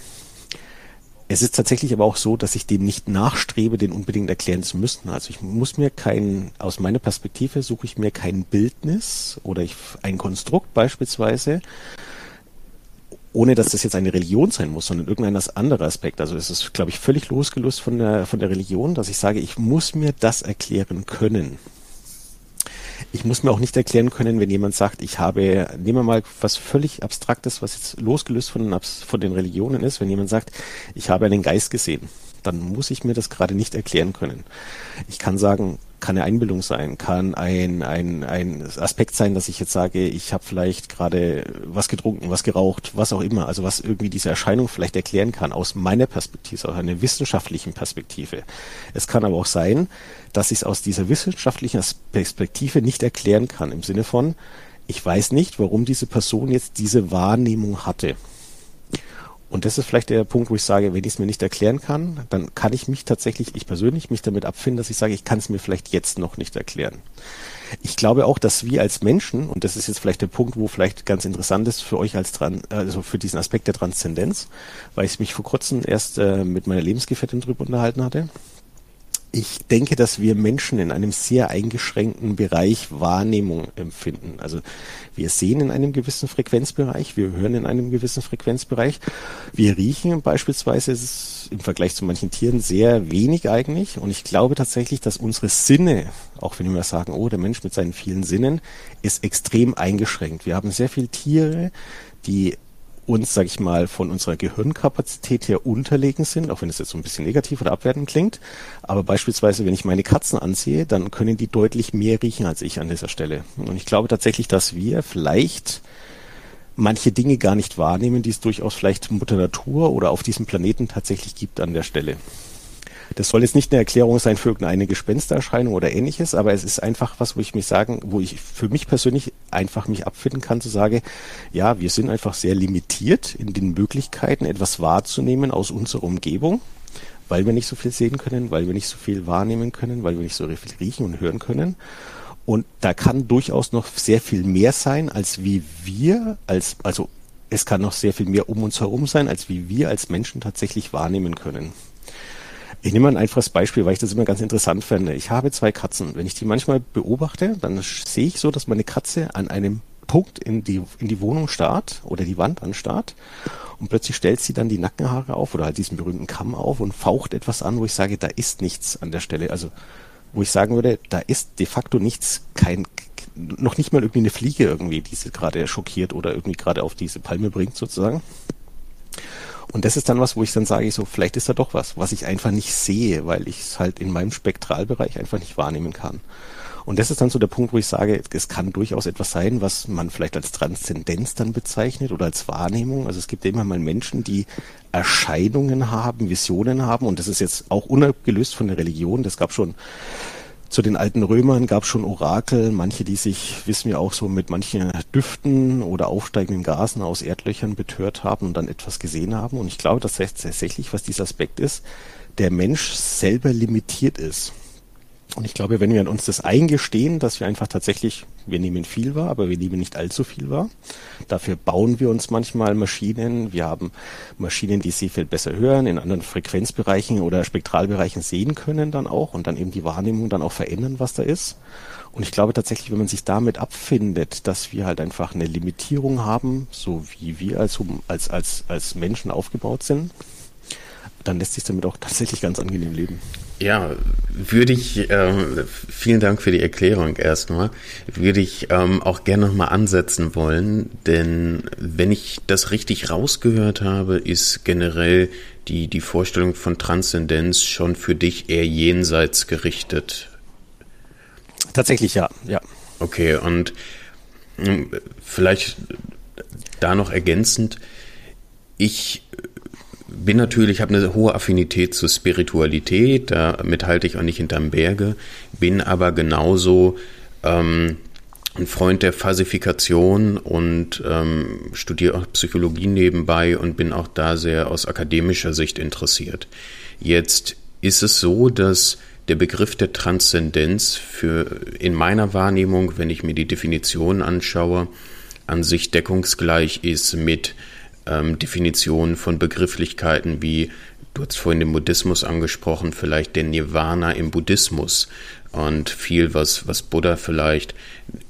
Es ist tatsächlich aber auch so, dass ich dem nicht nachstrebe, den unbedingt erklären zu müssen. Also ich muss mir kein, aus meiner Perspektive suche ich mir kein Bildnis oder ich, ein Konstrukt beispielsweise, ohne dass das jetzt eine Religion sein muss, sondern irgendein anderer Aspekt. Also es ist, glaube ich, völlig losgelöst von der, von der Religion, dass ich sage, ich muss mir das erklären können. Ich muss mir auch nicht erklären können, wenn jemand sagt, ich habe, nehmen wir mal was völlig Abstraktes, was jetzt losgelöst von den, von den Religionen ist, wenn jemand sagt, ich habe einen Geist gesehen, dann muss ich mir das gerade nicht erklären können. Ich kann sagen, kann eine Einbildung sein, kann ein, ein, ein Aspekt sein, dass ich jetzt sage, ich habe vielleicht gerade was getrunken, was geraucht, was auch immer, also was irgendwie diese Erscheinung vielleicht erklären kann, aus meiner Perspektive, aus einer wissenschaftlichen Perspektive. Es kann aber auch sein, dass ich es aus dieser wissenschaftlichen Perspektive nicht erklären kann, im Sinne von, ich weiß nicht, warum diese Person jetzt diese Wahrnehmung hatte. Und das ist vielleicht der Punkt, wo ich sage, wenn ich es mir nicht erklären kann, dann kann ich mich tatsächlich, ich persönlich, mich damit abfinden, dass ich sage, ich kann es mir vielleicht jetzt noch nicht erklären. Ich glaube auch, dass wir als Menschen, und das ist jetzt vielleicht der Punkt, wo vielleicht ganz interessant ist für euch als dran, also für diesen Aspekt der Transzendenz, weil ich mich vor kurzem erst äh, mit meiner Lebensgefährtin drüber unterhalten hatte ich denke, dass wir Menschen in einem sehr eingeschränkten Bereich Wahrnehmung empfinden. Also wir sehen in einem gewissen Frequenzbereich, wir hören in einem gewissen Frequenzbereich, wir riechen beispielsweise ist im Vergleich zu manchen Tieren sehr wenig eigentlich. Und ich glaube tatsächlich, dass unsere Sinne, auch wenn wir sagen, oh, der Mensch mit seinen vielen Sinnen, ist extrem eingeschränkt. Wir haben sehr viele Tiere, die uns, sag ich mal, von unserer Gehirnkapazität her unterlegen sind, auch wenn es jetzt so ein bisschen negativ oder abwertend klingt. Aber beispielsweise, wenn ich meine Katzen ansehe, dann können die deutlich mehr riechen als ich an dieser Stelle. Und ich glaube tatsächlich, dass wir vielleicht manche Dinge gar nicht wahrnehmen, die es durchaus vielleicht Mutter Natur oder auf diesem Planeten tatsächlich gibt an der Stelle. Das soll jetzt nicht eine Erklärung sein für irgendeine Gespenstererscheinung oder ähnliches, aber es ist einfach was, wo ich mich sagen, wo ich für mich persönlich einfach mich abfinden kann, zu sagen, ja, wir sind einfach sehr limitiert in den Möglichkeiten, etwas wahrzunehmen aus unserer Umgebung, weil wir nicht so viel sehen können, weil wir nicht so viel wahrnehmen können, weil wir nicht so viel riechen und hören können. Und da kann durchaus noch sehr viel mehr sein, als wie wir als, also es kann noch sehr viel mehr um uns herum sein, als wie wir als Menschen tatsächlich wahrnehmen können. Ich nehme mal ein einfaches Beispiel, weil ich das immer ganz interessant finde. Ich habe zwei Katzen. Wenn ich die manchmal beobachte, dann sehe ich so, dass meine Katze an einem Punkt in die, in die Wohnung starrt oder die Wand anstarrt und plötzlich stellt sie dann die Nackenhaare auf oder halt diesen berühmten Kamm auf und faucht etwas an, wo ich sage, da ist nichts an der Stelle. Also wo ich sagen würde, da ist de facto nichts, kein, noch nicht mal irgendwie eine Fliege irgendwie, die sie gerade schockiert oder irgendwie gerade auf diese Palme bringt sozusagen. Und das ist dann was, wo ich dann sage, ich so, vielleicht ist da doch was, was ich einfach nicht sehe, weil ich es halt in meinem Spektralbereich einfach nicht wahrnehmen kann. Und das ist dann so der Punkt, wo ich sage, es kann durchaus etwas sein, was man vielleicht als Transzendenz dann bezeichnet oder als Wahrnehmung. Also es gibt immer mal Menschen, die Erscheinungen haben, Visionen haben und das ist jetzt auch unabgelöst von der Religion. Das gab schon zu den alten Römern gab es schon Orakel, manche, die sich, wissen wir auch so, mit manchen Düften oder aufsteigenden Gasen aus Erdlöchern betört haben und dann etwas gesehen haben. Und ich glaube, dass tatsächlich, was dieser Aspekt ist, der Mensch selber limitiert ist. Und ich glaube, wenn wir uns das eingestehen, dass wir einfach tatsächlich, wir nehmen viel wahr, aber wir nehmen nicht allzu viel wahr. Dafür bauen wir uns manchmal Maschinen. Wir haben Maschinen, die sehr viel besser hören, in anderen Frequenzbereichen oder Spektralbereichen sehen können dann auch und dann eben die Wahrnehmung dann auch verändern, was da ist. Und ich glaube tatsächlich, wenn man sich damit abfindet, dass wir halt einfach eine Limitierung haben, so wie wir als, als, als, als Menschen aufgebaut sind, dann lässt sich damit auch tatsächlich ganz angenehm leben. Ja, würde ich, äh, vielen Dank für die Erklärung erstmal, würde ich ähm, auch gerne nochmal ansetzen wollen, denn wenn ich das richtig rausgehört habe, ist generell die, die Vorstellung von Transzendenz schon für dich eher jenseits gerichtet. Tatsächlich ja, ja. Okay, und hm, vielleicht da noch ergänzend, ich bin natürlich, habe eine hohe Affinität zur Spiritualität, damit halte ich auch nicht hinterm Berge, bin aber genauso ähm, ein Freund der Falsifikation und ähm, studiere auch Psychologie nebenbei und bin auch da sehr aus akademischer Sicht interessiert. Jetzt ist es so, dass der Begriff der Transzendenz für in meiner Wahrnehmung, wenn ich mir die Definition anschaue, an sich deckungsgleich ist mit ähm, Definitionen von Begrifflichkeiten wie, du hast vorhin den Buddhismus angesprochen, vielleicht der Nirvana im Buddhismus und viel, was, was Buddha vielleicht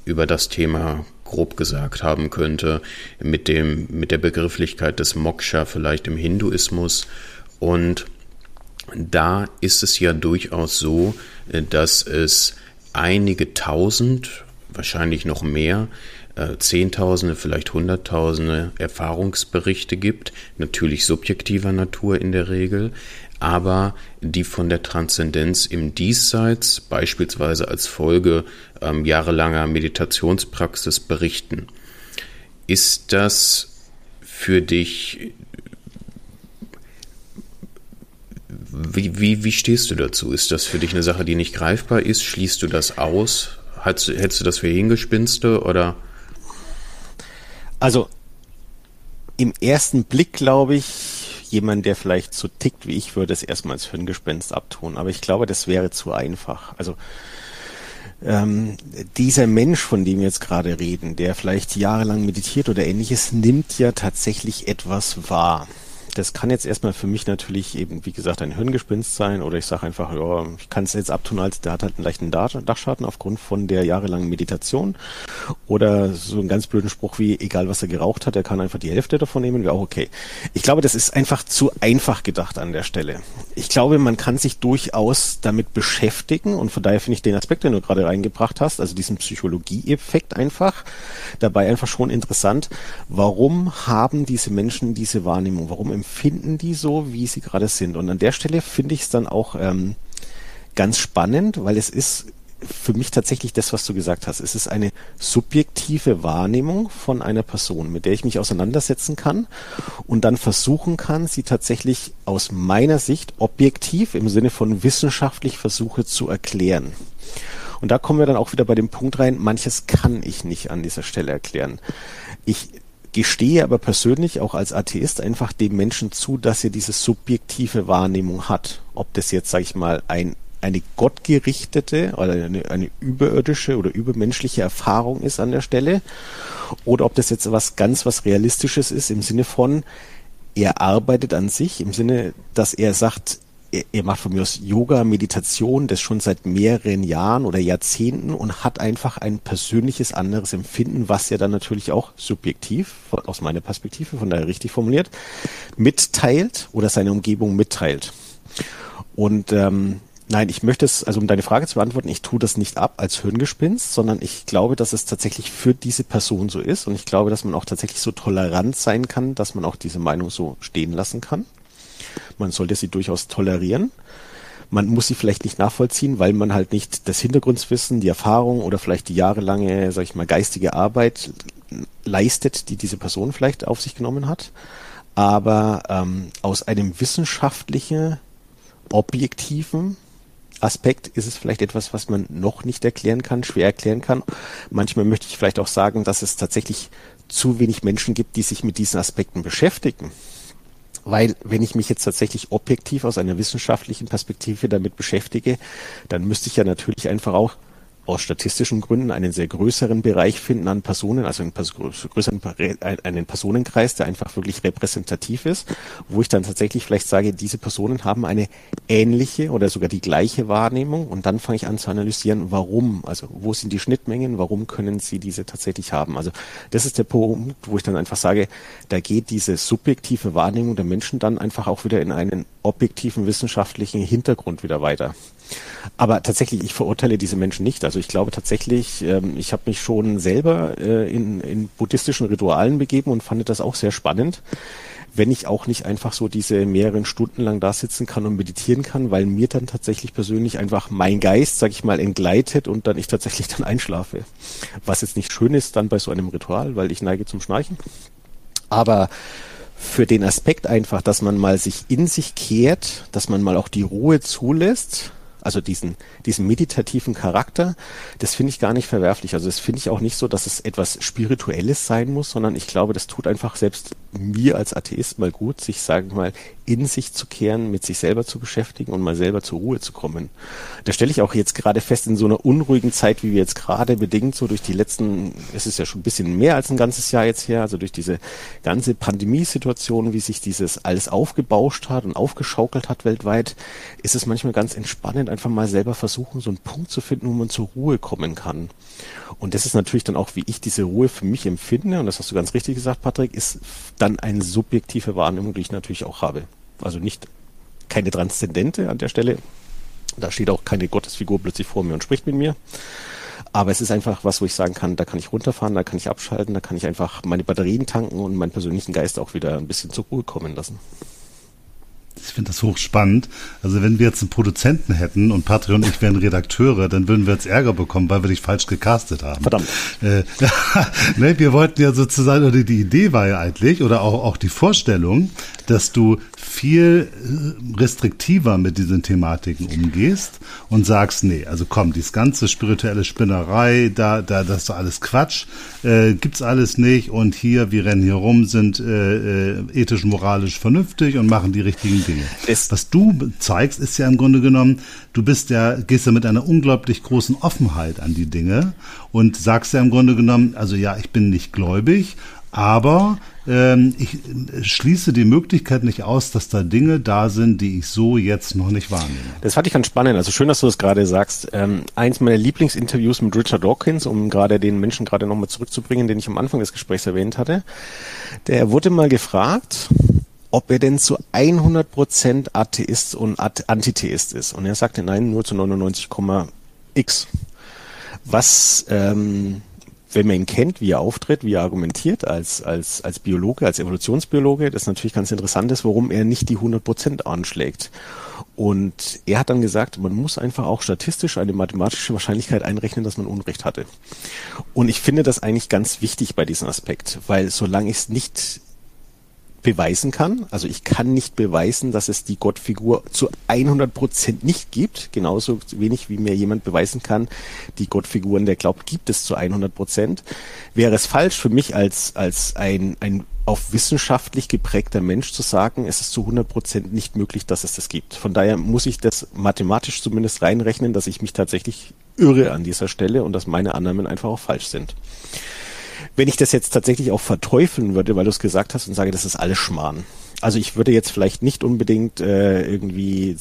über das Thema grob gesagt haben könnte, mit dem, mit der Begrifflichkeit des Moksha vielleicht im Hinduismus. Und da ist es ja durchaus so, dass es einige tausend, wahrscheinlich noch mehr, äh, Zehntausende, vielleicht Hunderttausende Erfahrungsberichte gibt, natürlich subjektiver Natur in der Regel, aber die von der Transzendenz im Diesseits beispielsweise als Folge ähm, jahrelanger Meditationspraxis berichten. Ist das für dich wie, wie, wie stehst du dazu? Ist das für dich eine Sache, die nicht greifbar ist? Schließt du das aus? Hältst du das für Hingespinste oder? Also im ersten Blick glaube ich, jemand, der vielleicht so tickt wie ich, würde es erstmal als Hirngespenst abtun. Aber ich glaube, das wäre zu einfach. Also ähm, dieser Mensch, von dem wir jetzt gerade reden, der vielleicht jahrelang meditiert oder ähnliches, nimmt ja tatsächlich etwas wahr das kann jetzt erstmal für mich natürlich eben, wie gesagt, ein Hirngespinst sein oder ich sage einfach, ja, ich kann es jetzt abtun, als der hat halt einen leichten Dachschaden aufgrund von der jahrelangen Meditation oder so einen ganz blöden Spruch wie, egal was er geraucht hat, er kann einfach die Hälfte davon nehmen, wäre auch okay. Ich glaube, das ist einfach zu einfach gedacht an der Stelle. Ich glaube, man kann sich durchaus damit beschäftigen und von daher finde ich den Aspekt, den du gerade reingebracht hast, also diesen Psychologie-Effekt einfach, dabei einfach schon interessant. Warum haben diese Menschen diese Wahrnehmung? Warum empfinden die so, wie sie gerade sind. Und an der Stelle finde ich es dann auch ähm, ganz spannend, weil es ist für mich tatsächlich das, was du gesagt hast. Es ist eine subjektive Wahrnehmung von einer Person, mit der ich mich auseinandersetzen kann und dann versuchen kann, sie tatsächlich aus meiner Sicht objektiv im Sinne von wissenschaftlich versuche zu erklären. Und da kommen wir dann auch wieder bei dem Punkt rein, manches kann ich nicht an dieser Stelle erklären. Ich gestehe aber persönlich auch als Atheist einfach dem Menschen zu, dass er diese subjektive Wahrnehmung hat. Ob das jetzt, sage ich mal, ein eine gottgerichtete oder eine, eine überirdische oder übermenschliche Erfahrung ist an der Stelle oder ob das jetzt was ganz was realistisches ist im Sinne von er arbeitet an sich im Sinne, dass er sagt, er, macht von mir aus Yoga, Meditation, das schon seit mehreren Jahren oder Jahrzehnten und hat einfach ein persönliches anderes Empfinden, was er dann natürlich auch subjektiv, aus meiner Perspektive, von daher richtig formuliert, mitteilt oder seine Umgebung mitteilt. Und ähm, Nein, ich möchte es, also um deine Frage zu beantworten, ich tue das nicht ab als Hirngespinst, sondern ich glaube, dass es tatsächlich für diese Person so ist und ich glaube, dass man auch tatsächlich so tolerant sein kann, dass man auch diese Meinung so stehen lassen kann. Man sollte sie durchaus tolerieren. Man muss sie vielleicht nicht nachvollziehen, weil man halt nicht das Hintergrundwissen, die Erfahrung oder vielleicht die jahrelange, sag ich mal, geistige Arbeit leistet, die diese Person vielleicht auf sich genommen hat. Aber ähm, aus einem wissenschaftlichen, objektiven Aspekt ist es vielleicht etwas, was man noch nicht erklären kann, schwer erklären kann. Manchmal möchte ich vielleicht auch sagen, dass es tatsächlich zu wenig Menschen gibt, die sich mit diesen Aspekten beschäftigen Weil wenn ich mich jetzt tatsächlich objektiv aus einer wissenschaftlichen Perspektive damit beschäftige, dann müsste ich ja natürlich einfach auch aus statistischen Gründen einen sehr größeren Bereich finden an Personen, also einen größeren einen Personenkreis, der einfach wirklich repräsentativ ist, wo ich dann tatsächlich vielleicht sage, diese Personen haben eine ähnliche oder sogar die gleiche Wahrnehmung und dann fange ich an zu analysieren, warum, also wo sind die Schnittmengen, warum können sie diese tatsächlich haben. Also das ist der Punkt, wo ich dann einfach sage, da geht diese subjektive Wahrnehmung der Menschen dann einfach auch wieder in einen objektiven wissenschaftlichen Hintergrund wieder weiter. Aber tatsächlich, ich verurteile diese Menschen nicht. Also ich glaube tatsächlich, ähm, ich habe mich schon selber äh, in, in buddhistischen Ritualen begeben und fand das auch sehr spannend wenn ich auch nicht einfach so diese mehreren Stunden lang da sitzen kann und meditieren kann, weil mir dann tatsächlich persönlich einfach mein Geist, sag ich mal, entgleitet und dann ich tatsächlich dann einschlafe. Was jetzt nicht schön ist dann bei so einem Ritual, weil ich neige zum Schnarchen. Aber für den Aspekt einfach, dass man mal sich in sich kehrt, dass man mal auch die Ruhe zulässt, also diesen, diesen meditativen Charakter, das finde ich gar nicht verwerflich. Also das finde ich auch nicht so, dass es etwas Spirituelles sein muss, sondern ich glaube, das tut einfach selbst mir als Atheist mal gut, sich, sagen wir mal, in sich zu kehren, mit sich selber zu beschäftigen und mal selber zur Ruhe zu kommen. Da stelle ich auch jetzt gerade fest, in so einer unruhigen Zeit, wie wir jetzt gerade bedingt, so durch die letzten, es ist ja schon ein bisschen mehr als ein ganzes Jahr jetzt her, also durch diese ganze Pandemiesituation, wie sich dieses alles aufgebauscht hat und aufgeschaukelt hat weltweit, ist es manchmal ganz entspannend, einfach mal selber versuchen, so einen Punkt zu finden, wo man zur Ruhe kommen kann. Und das ist natürlich dann auch, wie ich diese Ruhe für mich empfinde, und das hast du ganz richtig gesagt, Patrick, ist dann eine subjektive Wahrnehmung, die ich natürlich auch habe. Also nicht keine transzendente an der Stelle. Da steht auch keine Gottesfigur plötzlich vor mir und spricht mit mir. Aber es ist einfach was, wo ich sagen kann, da kann ich runterfahren, da kann ich abschalten, da kann ich einfach meine Batterien tanken und meinen persönlichen Geist auch wieder ein bisschen zur Ruhe kommen lassen. Ich finde das hochspannend. Also wenn wir jetzt einen Produzenten hätten und Patrick und ich wären Redakteure, dann würden wir jetzt Ärger bekommen, weil wir dich falsch gecastet haben. Verdammt. Äh, ne, wir wollten ja sozusagen, oder die Idee war ja eigentlich, oder auch, auch die Vorstellung, dass du viel äh, restriktiver mit diesen Thematiken umgehst und sagst, nee, also komm, dieses ganze spirituelle Spinnerei, da, da, das ist alles Quatsch, äh, gibt's alles nicht und hier, wir rennen hier rum, sind äh, äh, ethisch, moralisch vernünftig und machen die richtigen Dinge. Es Was du zeigst, ist ja im Grunde genommen, du bist ja, gehst ja mit einer unglaublich großen Offenheit an die Dinge und sagst ja im Grunde genommen, also ja, ich bin nicht gläubig, aber ähm, ich äh, schließe die Möglichkeit nicht aus, dass da Dinge da sind, die ich so jetzt noch nicht wahrnehme. Das fand ich ganz spannend. Also schön, dass du das gerade sagst. Ähm, eins meiner Lieblingsinterviews mit Richard Dawkins, um gerade den Menschen gerade nochmal zurückzubringen, den ich am Anfang des Gesprächs erwähnt hatte. Der wurde mal gefragt, ob er denn zu 100% Atheist und Antitheist ist. Und er sagte nein, nur zu 99,x. Was ähm, wenn man ihn kennt, wie er auftritt, wie er argumentiert als, als, als Biologe, als Evolutionsbiologe, das natürlich ganz interessant ist, warum er nicht die 100 Prozent anschlägt. Und er hat dann gesagt, man muss einfach auch statistisch eine mathematische Wahrscheinlichkeit einrechnen, dass man Unrecht hatte. Und ich finde das eigentlich ganz wichtig bei diesem Aspekt, weil solange ich es nicht beweisen kann. Also ich kann nicht beweisen, dass es die Gottfigur zu 100 Prozent nicht gibt. Genauso wenig wie mir jemand beweisen kann, die Gottfiguren, der glaubt, gibt es zu 100 Prozent. Wäre es falsch für mich als, als ein, ein auf wissenschaftlich geprägter Mensch zu sagen, es ist zu 100 Prozent nicht möglich, dass es das gibt. Von daher muss ich das mathematisch zumindest reinrechnen, dass ich mich tatsächlich irre an dieser Stelle und dass meine Annahmen einfach auch falsch sind wenn ich das jetzt tatsächlich auch verteufeln würde, weil du es gesagt hast und sage, das ist alles Schmarrn. Also ich würde jetzt vielleicht nicht unbedingt äh, irgendwie,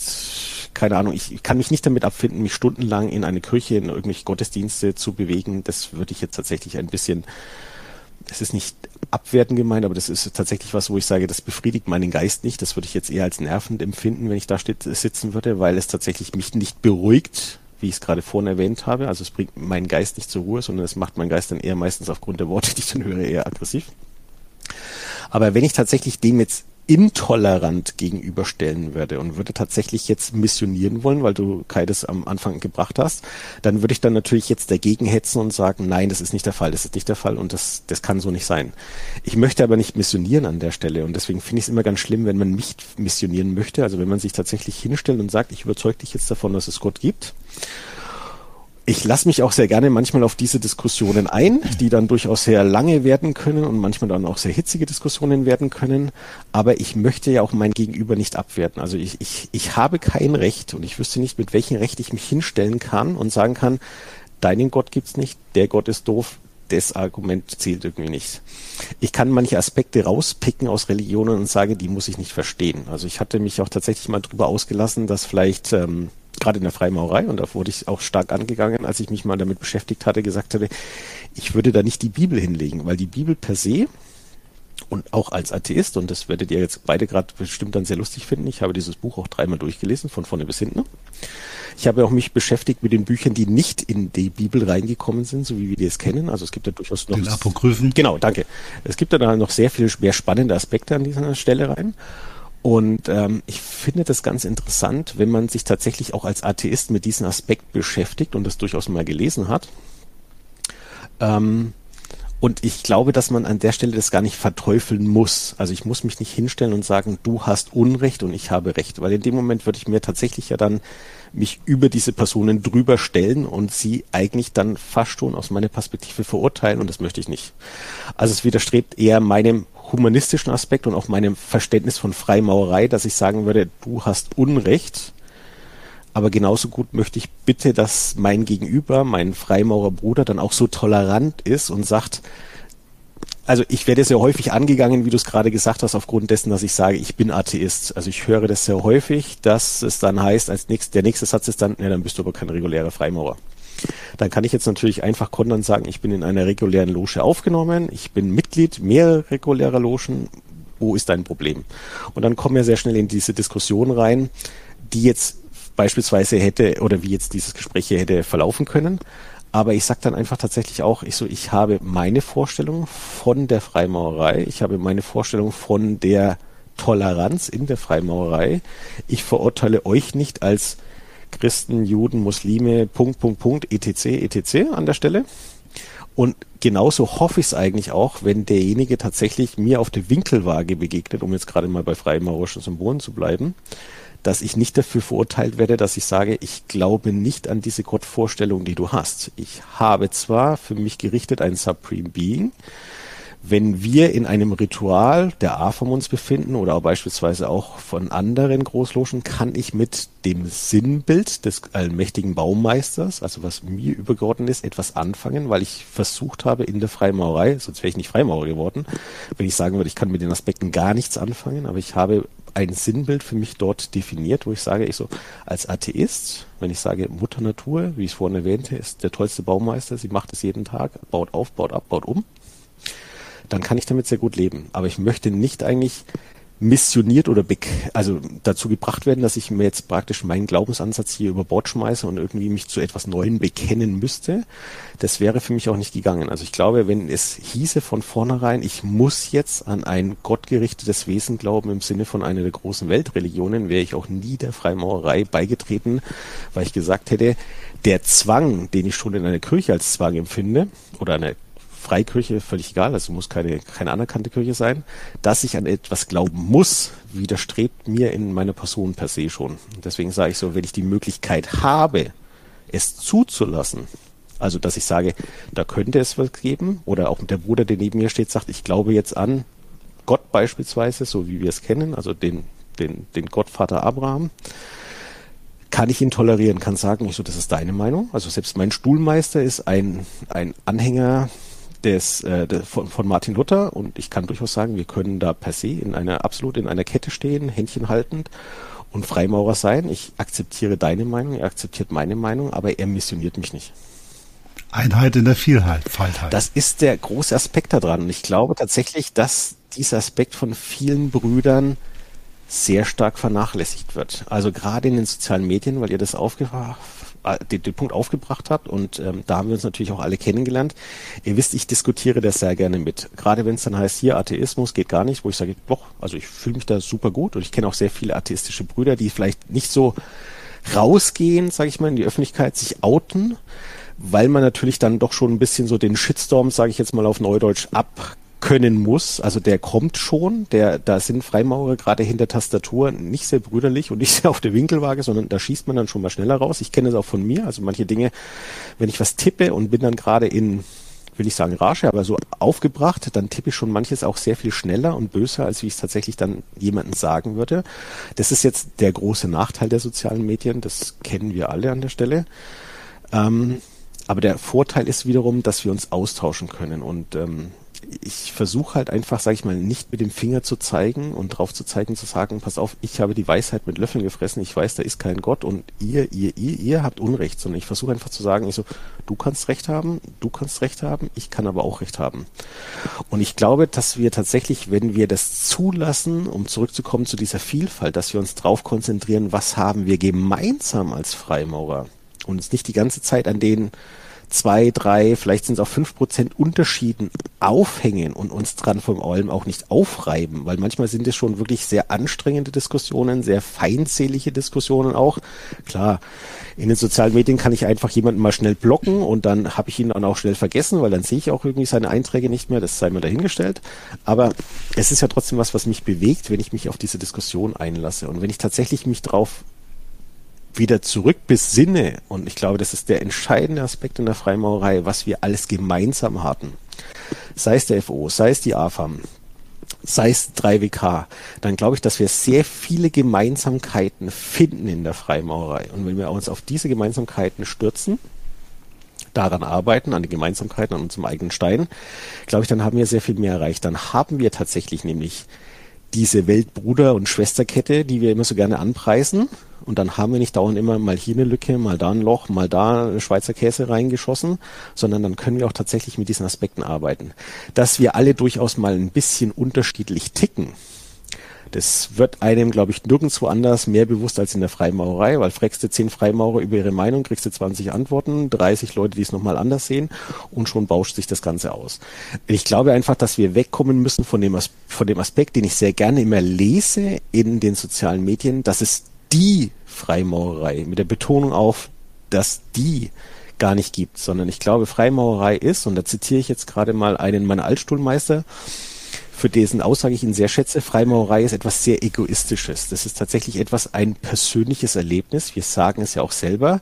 keine Ahnung, ich, kann mich nicht damit abfinden, mich stundenlang in eine Kirche, in irgendwelche Gottesdienste zu bewegen. Das würde ich jetzt tatsächlich ein bisschen, das ist nicht abwertend gemeint, aber das ist tatsächlich was, wo ich sage, das befriedigt meinen Geist nicht. Das würde ich jetzt eher als nervend empfinden, wenn ich da sitzen würde, weil es tatsächlich mich nicht beruhigt, wie ich es gerade vorhin erwähnt habe. Also es bringt meinen Geist nicht zur Ruhe, sondern es macht meinen Geist dann eher meistens aufgrund der Worte, die ich dann höre, eher aggressiv. Aber wenn ich tatsächlich dem jetzt intolerant gegenüberstellen würde und würde tatsächlich jetzt missionieren wollen, weil du Kai das am Anfang gebracht hast, dann würde ich dann natürlich jetzt dagegen hetzen und sagen, nein, das ist nicht der Fall, das ist nicht der Fall und das, das kann so nicht sein. Ich möchte aber nicht missionieren an der Stelle und deswegen finde ich es immer ganz schlimm, wenn man mich missionieren möchte, also wenn man sich tatsächlich hinstellt und sagt, ich überzeuge dich jetzt davon, dass es Gott gibt ich lasse mich auch sehr gerne manchmal auf diese Diskussionen ein, die dann durchaus sehr lange werden können und manchmal dann auch sehr hitzige Diskussionen werden können. Aber ich möchte ja auch mein Gegenüber nicht abwerten. Also ich, ich, ich habe kein Recht und ich wüsste nicht, mit welchem Recht ich mich hinstellen kann und sagen kann, deinen Gott gibt's nicht, der Gott ist doof, das Argument zählt irgendwie nicht. Ich kann manche Aspekte rauspicken aus Religionen und sage, die muss ich nicht verstehen. Also ich hatte mich auch tatsächlich mal drüber ausgelassen, dass vielleicht ähm, gerade in der Freimaurerei, und da wurde ich auch stark angegangen, als ich mich mal damit beschäftigt hatte, gesagt hatte, ich würde da nicht die Bibel hinlegen, weil die Bibel per se und auch als Atheist, und das werdet ihr jetzt beide gerade bestimmt dann sehr lustig finden, ich habe dieses Buch auch dreimal durchgelesen, von vorne bis hinten. Ich habe auch mich beschäftigt mit den Büchern, die nicht in die Bibel reingekommen sind, so wie wir die es kennen. Also es gibt ja durchaus noch... Den Apokryphen. Genau, danke. Es gibt da noch sehr viel mehr spannende Aspekte an dieser Stelle rein. Und ähm, ich finde das ganz interessant, wenn man sich tatsächlich auch als Atheist mit diesem Aspekt beschäftigt und das durchaus mal gelesen hat. Ähm, und ich glaube, dass man an der Stelle das gar nicht verteufeln muss. Also ich muss mich nicht hinstellen und sagen, du hast Unrecht und ich habe Recht, weil in dem Moment würde ich mir tatsächlich ja dann mich über diese Personen drüber stellen und sie eigentlich dann fast schon aus meiner Perspektive verurteilen und das möchte ich nicht. Also es widerstrebt eher meinem humanistischen Aspekt und auch meinem Verständnis von Freimaurerei, dass ich sagen würde, du hast Unrecht, aber genauso gut möchte ich bitte, dass mein Gegenüber, mein Freimaurerbruder, dann auch so tolerant ist und sagt, also ich werde sehr häufig angegangen, wie du es gerade gesagt hast, aufgrund dessen, dass ich sage, ich bin Atheist. Also ich höre das sehr häufig, dass es dann heißt, als nächstes, der nächste Satz ist dann, ja, dann bist du aber kein regulärer Freimaurer. Dann kann ich jetzt natürlich einfach kontern sagen, ich bin in einer regulären Loge aufgenommen, ich bin Mitglied mehrerer regulärer Logen, wo ist dein Problem? Und dann kommen wir sehr schnell in diese Diskussion rein, die jetzt beispielsweise hätte oder wie jetzt dieses Gespräch hier hätte verlaufen können. Aber ich sage dann einfach tatsächlich auch, ich so, ich habe meine Vorstellung von der Freimaurerei, ich habe meine Vorstellung von der Toleranz in der Freimaurerei. Ich verurteile euch nicht als Christen, Juden, Muslime, Punkt, Punkt, Punkt, etc., etc. an der Stelle. Und genauso hoffe ich es eigentlich auch, wenn derjenige tatsächlich mir auf der Winkelwaage begegnet, um jetzt gerade mal bei freimaurischen Symbolen zu bleiben, dass ich nicht dafür verurteilt werde, dass ich sage, ich glaube nicht an diese Gottvorstellung, die du hast. Ich habe zwar für mich gerichtet ein Supreme Being, wenn wir in einem Ritual der AFAM uns befinden oder beispielsweise auch von anderen Großlogen, kann ich mit dem Sinnbild des allmächtigen Baumeisters, also was mir übergeordnet ist, etwas anfangen, weil ich versucht habe in der Freimaurerei, sonst wäre ich nicht Freimaurer geworden, wenn ich sagen würde, ich kann mit den Aspekten gar nichts anfangen, aber ich habe ein Sinnbild für mich dort definiert, wo ich sage, ich so als Atheist, wenn ich sage Mutter Natur, wie ich es vorhin erwähnte, ist der tollste Baumeister, sie macht es jeden Tag, baut auf, baut ab, baut um, dann kann ich damit sehr gut leben. Aber ich möchte nicht eigentlich missioniert oder also dazu gebracht werden, dass ich mir jetzt praktisch meinen Glaubensansatz hier über Bord schmeiße und irgendwie mich zu etwas Neuem bekennen müsste. Das wäre für mich auch nicht gegangen. Also ich glaube, wenn es hieße von vornherein, ich muss jetzt an ein gottgerichtetes Wesen glauben im Sinne von einer der großen Weltreligionen, wäre ich auch nie der Freimaurerei beigetreten, weil ich gesagt hätte, der Zwang, den ich schon in einer Kirche als Zwang empfinde, oder eine Freikirche, völlig egal, also muss keine, keine anerkannte Kirche sein, dass ich an etwas glauben muss, widerstrebt mir in meiner Person per se schon. Deswegen sage ich so, wenn ich die Möglichkeit habe, es zuzulassen, also dass ich sage, da könnte es was geben, oder auch der Bruder, der neben mir steht, sagt, ich glaube jetzt an Gott beispielsweise, so wie wir es kennen, also den, den, den Gottvater Abraham, kann ich ihn tolerieren, kann sagen, ich so, das ist deine Meinung. Also selbst mein Stuhlmeister ist ein, ein Anhänger des, äh, des, von, von Martin Luther und ich kann durchaus sagen, wir können da per se in einer absolut in einer Kette stehen, Händchen haltend und Freimaurer sein. Ich akzeptiere deine Meinung, er akzeptiert meine Meinung, aber er missioniert mich nicht. Einheit in der Vielheit, Feilheit. Das ist der große Aspekt daran. Und ich glaube tatsächlich, dass dieser Aspekt von vielen Brüdern sehr stark vernachlässigt wird. Also gerade in den sozialen Medien, weil ihr das aufgebracht den, den Punkt aufgebracht habt und ähm, da haben wir uns natürlich auch alle kennengelernt. Ihr wisst, ich diskutiere das sehr gerne mit. Gerade wenn es dann heißt, hier Atheismus geht gar nicht, wo ich sage, doch, also ich fühle mich da super gut und ich kenne auch sehr viele atheistische Brüder, die vielleicht nicht so rausgehen, sage ich mal, in die Öffentlichkeit, sich outen, weil man natürlich dann doch schon ein bisschen so den Shitstorm, sage ich jetzt mal auf Neudeutsch, ab können muss. Also der kommt schon, der, da sind Freimaurer gerade hinter Tastatur nicht sehr brüderlich und nicht sehr auf der Winkelwaage, sondern da schießt man dann schon mal schneller raus. Ich kenne es auch von mir. Also manche Dinge, wenn ich was tippe und bin dann gerade in will ich sagen Rage, aber so aufgebracht, dann tippe ich schon manches auch sehr viel schneller und böser, als wie ich es tatsächlich dann jemandem sagen würde. Das ist jetzt der große Nachteil der sozialen Medien, das kennen wir alle an der Stelle. Ähm, aber der Vorteil ist wiederum, dass wir uns austauschen können und ähm, ich versuche halt einfach, sage ich mal, nicht mit dem Finger zu zeigen und drauf zu zeigen, zu sagen, pass auf, ich habe die Weisheit mit Löffeln gefressen, ich weiß, da ist kein Gott und ihr, ihr, ihr, ihr habt Unrecht, sondern ich versuche einfach zu sagen, ich so, du kannst Recht haben, du kannst Recht haben, ich kann aber auch Recht haben. Und ich glaube, dass wir tatsächlich, wenn wir das zulassen, um zurückzukommen zu dieser Vielfalt, dass wir uns drauf konzentrieren, was haben wir gemeinsam als Freimaurer und uns nicht die ganze Zeit an den zwei, drei, vielleicht sind es auch fünf Prozent Unterschieden aufhängen und uns dran vom allem auch nicht aufreiben, weil manchmal sind es schon wirklich sehr anstrengende Diskussionen, sehr feindselige Diskussionen auch. Klar, in den sozialen Medien kann ich einfach jemanden mal schnell blocken und dann habe ich ihn dann auch schnell vergessen, weil dann sehe ich auch irgendwie seine Einträge nicht mehr, das sei mir dahingestellt. Aber es ist ja trotzdem was, was mich bewegt, wenn ich mich auf diese Diskussion einlasse und wenn ich tatsächlich mich drauf wieder zurück besinne, und ich glaube, das ist der entscheidende Aspekt in der Freimaurerei, was wir alles gemeinsam hatten, sei es der FO, sei es die AFAM, sei es 3WK, dann glaube ich, dass wir sehr viele Gemeinsamkeiten finden in der Freimaurerei. Und wenn wir uns auf diese Gemeinsamkeiten stürzen, daran arbeiten, an den Gemeinsamkeiten, an unserem eigenen Stein, glaube ich, dann haben wir sehr viel mehr erreicht. Dann haben wir tatsächlich nämlich diese Weltbruder- und Schwesterkette, die wir immer so gerne anpreisen, und dann haben wir nicht dauernd immer mal hier eine Lücke, mal da ein Loch, mal da Schweizer Käse reingeschossen, sondern dann können wir auch tatsächlich mit diesen Aspekten arbeiten. Dass wir alle durchaus mal ein bisschen unterschiedlich ticken, das wird einem, glaube ich, nirgendwo anders mehr bewusst als in der Freimaurerei, weil fragst du zehn Freimaurer über ihre Meinung, kriegst du 20 Antworten, 30 Leute, die es nochmal anders sehen und schon bauscht sich das Ganze aus. Ich glaube einfach, dass wir wegkommen müssen von dem, von dem Aspekt, den ich sehr gerne immer lese in den sozialen Medien, dass es die Freimaurerei, mit der Betonung auf, dass die gar nicht gibt, sondern ich glaube, Freimaurerei ist, und da zitiere ich jetzt gerade mal einen meiner Altstuhlmeister, für dessen Aussage ich ihn sehr schätze, Freimaurerei ist etwas sehr Egoistisches. Das ist tatsächlich etwas, ein persönliches Erlebnis. Wir sagen es ja auch selber.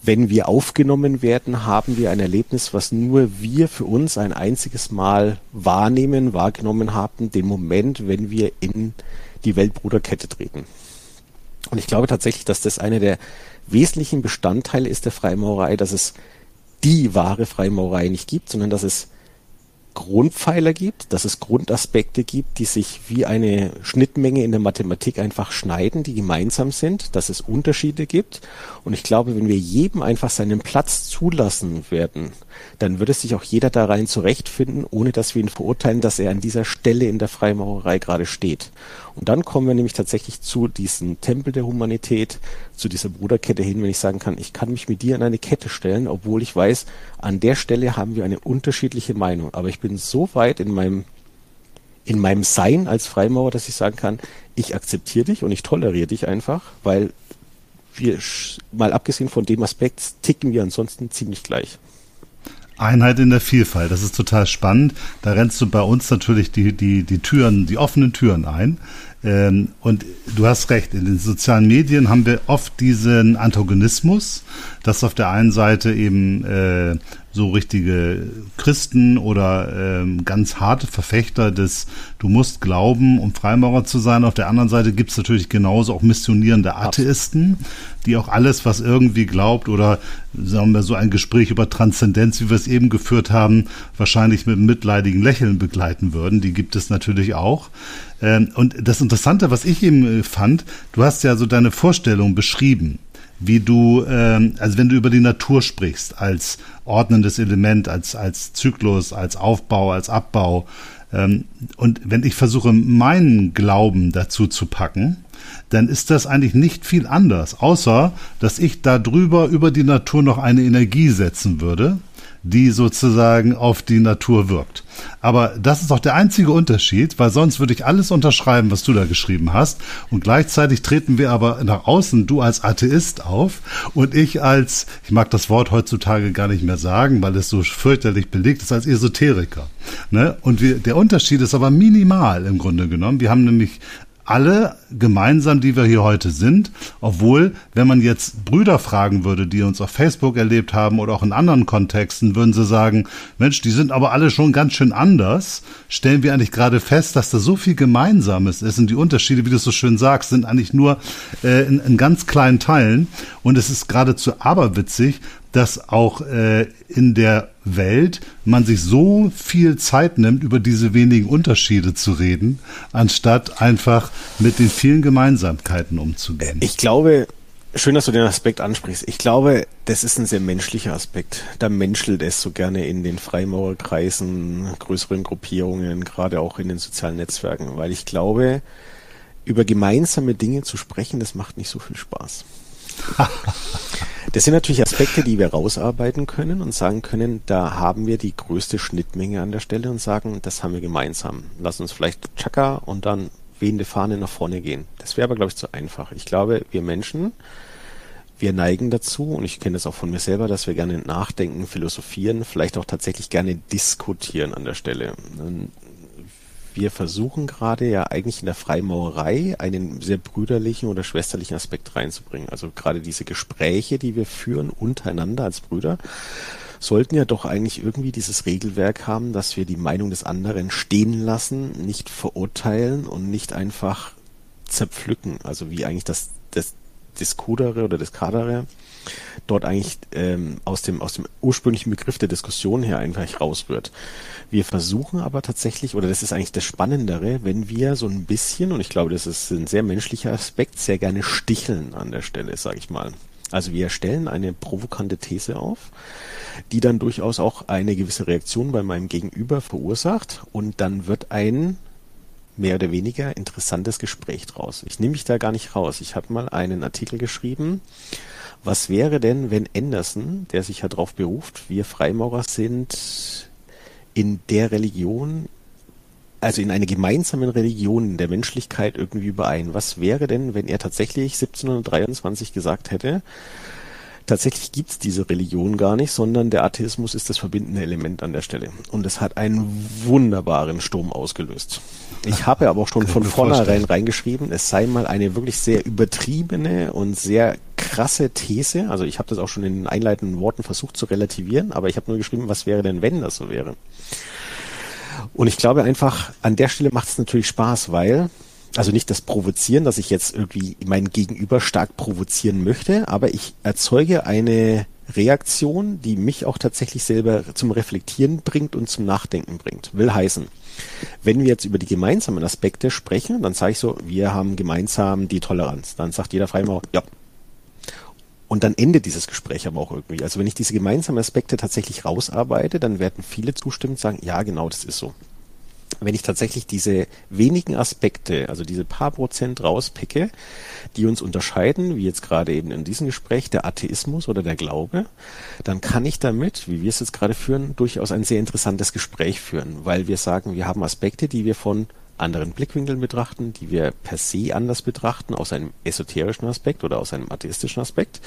Wenn wir aufgenommen werden, haben wir ein Erlebnis, was nur wir für uns ein einziges Mal wahrnehmen, wahrgenommen haben, den Moment, wenn wir in die Weltbruderkette treten. Und ich glaube tatsächlich, dass das einer der wesentlichen Bestandteile ist der Freimaurerei, dass es die wahre Freimaurerei nicht gibt, sondern dass es Grundpfeiler gibt, dass es Grundaspekte gibt, die sich wie eine Schnittmenge in der Mathematik einfach schneiden, die gemeinsam sind, dass es Unterschiede gibt. Und ich glaube, wenn wir jedem einfach seinen Platz zulassen werden, dann würde sich auch jeder da rein zurechtfinden, ohne dass wir ihn verurteilen, dass er an dieser Stelle in der Freimaurerei gerade steht. Und dann kommen wir nämlich tatsächlich zu diesem Tempel der Humanität, zu dieser Bruderkette hin, wenn ich sagen kann, ich kann mich mit dir an eine Kette stellen, obwohl ich weiß, an der Stelle haben wir eine unterschiedliche Meinung. Aber ich bin so weit in meinem in meinem Sein als Freimaurer, dass ich sagen kann, ich akzeptiere dich und ich toleriere dich einfach, weil wir mal abgesehen von dem Aspekt ticken wir ansonsten ziemlich gleich. Einheit in der Vielfalt, das ist total spannend. Da rennst du bei uns natürlich die, die, die Türen, die offenen Türen ein. Ähm, und du hast recht, in den sozialen Medien haben wir oft diesen Antagonismus, dass auf der einen Seite eben äh, so richtige Christen oder ähm, ganz harte Verfechter des Du musst glauben, um Freimaurer zu sein. Auf der anderen Seite gibt es natürlich genauso auch missionierende Atheisten, die auch alles, was irgendwie glaubt oder sagen wir so ein Gespräch über Transzendenz, wie wir es eben geführt haben, wahrscheinlich mit mitleidigen Lächeln begleiten würden. Die gibt es natürlich auch. Ähm, und das Interessante, was ich eben äh, fand, du hast ja so deine Vorstellung beschrieben wie du, ähm, also wenn du über die Natur sprichst, als ordnendes Element, als, als Zyklus, als Aufbau, als Abbau. Ähm, und wenn ich versuche, meinen Glauben dazu zu packen, dann ist das eigentlich nicht viel anders, außer dass ich da drüber über die Natur noch eine Energie setzen würde, die sozusagen auf die Natur wirkt. Aber das ist doch der einzige Unterschied, weil sonst würde ich alles unterschreiben, was du da geschrieben hast. Und gleichzeitig treten wir aber nach außen, du als Atheist auf und ich als, ich mag das Wort heutzutage gar nicht mehr sagen, weil es so fürchterlich belegt ist, als Esoteriker. Ne? Und wir, der Unterschied ist aber minimal im Grunde genommen. Wir haben nämlich alle gemeinsam, die wir hier heute sind, obwohl, wenn man jetzt Brüder fragen würde, die uns auf Facebook erlebt haben oder auch in anderen Kontexten, würden sie sagen, Mensch, die sind aber alle schon ganz schön anders, stellen wir eigentlich gerade fest, dass da so viel Gemeinsames ist und die Unterschiede, wie du es so schön sagst, sind eigentlich nur äh, in, in ganz kleinen Teilen. Und es ist geradezu aberwitzig, dass auch äh, in der Welt man sich so viel Zeit nimmt, über diese wenigen Unterschiede zu reden, anstatt einfach mit den vielen Gemeinsamkeiten umzugehen. Ich glaube, schön, dass du den Aspekt ansprichst. Ich glaube, das ist ein sehr menschlicher Aspekt. Da menschelt es so gerne in den Freimaurerkreisen, größeren Gruppierungen, gerade auch in den sozialen Netzwerken, weil ich glaube, über gemeinsame Dinge zu sprechen, das macht nicht so viel Spaß. Das sind natürlich Aspekte, die wir rausarbeiten können und sagen können, da haben wir die größte Schnittmenge an der Stelle und sagen, das haben wir gemeinsam. Lass uns vielleicht Chaka und dann wehende Fahne nach vorne gehen. Das wäre aber, glaube ich, zu einfach. Ich glaube, wir Menschen, wir neigen dazu, und ich kenne das auch von mir selber, dass wir gerne nachdenken, philosophieren, vielleicht auch tatsächlich gerne diskutieren an der Stelle wir versuchen gerade ja eigentlich in der Freimaurerei einen sehr brüderlichen oder schwesterlichen Aspekt reinzubringen. Also gerade diese Gespräche, die wir führen untereinander als Brüder, sollten ja doch eigentlich irgendwie dieses Regelwerk haben, dass wir die Meinung des anderen stehen lassen, nicht verurteilen und nicht einfach zerpflücken. Also wie eigentlich das, das Diskudere oder das Kadere dort eigentlich ähm, aus, dem, aus dem ursprünglichen Begriff der Diskussion her einfach rausrührt. Wir versuchen aber tatsächlich, oder das ist eigentlich das Spannendere, wenn wir so ein bisschen, und ich glaube, das ist ein sehr menschlicher Aspekt, sehr gerne sticheln an der Stelle, sage ich mal. Also wir stellen eine provokante These auf, die dann durchaus auch eine gewisse Reaktion bei meinem Gegenüber verursacht und dann wird ein mehr oder weniger interessantes Gespräch draus. Ich nehme mich da gar nicht raus. Ich habe mal einen Artikel geschrieben, was wäre denn, wenn Anderson, der sich ja darauf beruft, wir Freimaurer sind in der Religion, also in einer gemeinsamen Religion der Menschlichkeit irgendwie überein? Was wäre denn, wenn er tatsächlich 1723 gesagt hätte, tatsächlich gibt es diese Religion gar nicht, sondern der Atheismus ist das verbindende Element an der Stelle. Und es hat einen wunderbaren Sturm ausgelöst. Ich habe aber auch schon von vornherein reingeschrieben, es sei mal eine wirklich sehr übertriebene und sehr krasse These. Also ich habe das auch schon in den einleitenden Worten versucht zu relativieren, aber ich habe nur geschrieben, was wäre denn, wenn das so wäre. Und ich glaube einfach, an der Stelle macht es natürlich Spaß, weil also nicht das Provozieren, dass ich jetzt irgendwie mein Gegenüber stark provozieren möchte, aber ich erzeuge eine Reaktion, die mich auch tatsächlich selber zum Reflektieren bringt und zum Nachdenken bringt. Will heißen, wenn wir jetzt über die gemeinsamen Aspekte sprechen, dann sage ich so, wir haben gemeinsam die Toleranz. Dann sagt jeder Freimaurer, ja. Und dann endet dieses Gespräch aber auch irgendwie. Also wenn ich diese gemeinsamen Aspekte tatsächlich rausarbeite, dann werden viele zustimmen und sagen, ja, genau, das ist so wenn ich tatsächlich diese wenigen Aspekte, also diese paar Prozent rauspicke, die uns unterscheiden, wie jetzt gerade eben in diesem Gespräch, der Atheismus oder der Glaube, dann kann ich damit, wie wir es jetzt gerade führen, durchaus ein sehr interessantes Gespräch führen, weil wir sagen, wir haben Aspekte, die wir von anderen Blickwinkeln betrachten, die wir per se anders betrachten, aus einem esoterischen Aspekt oder aus einem atheistischen Aspekt.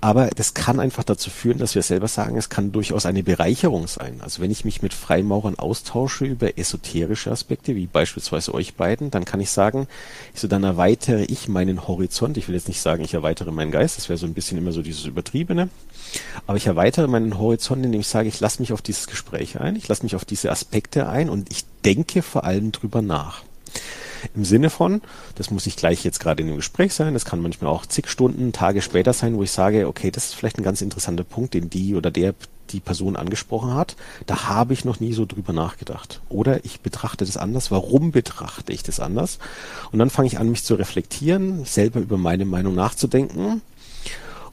Aber das kann einfach dazu führen, dass wir selber sagen, es kann durchaus eine Bereicherung sein. Also wenn ich mich mit Freimaurern austausche über esoterische Aspekte, wie beispielsweise euch beiden, dann kann ich sagen, so dann erweitere ich meinen Horizont. Ich will jetzt nicht sagen, ich erweitere meinen Geist, das wäre so ein bisschen immer so dieses Übertriebene. Aber ich erweitere meinen Horizont, indem ich sage, ich lasse mich auf dieses Gespräch ein, ich lasse mich auf diese Aspekte ein und ich denke vor allem drüber nach. Im Sinne von, das muss nicht gleich jetzt gerade in dem Gespräch sein, das kann manchmal auch zig Stunden, Tage später sein, wo ich sage, okay, das ist vielleicht ein ganz interessanter Punkt, den die oder der die Person angesprochen hat. Da habe ich noch nie so drüber nachgedacht. Oder ich betrachte das anders. Warum betrachte ich das anders? Und dann fange ich an, mich zu reflektieren, selber über meine Meinung nachzudenken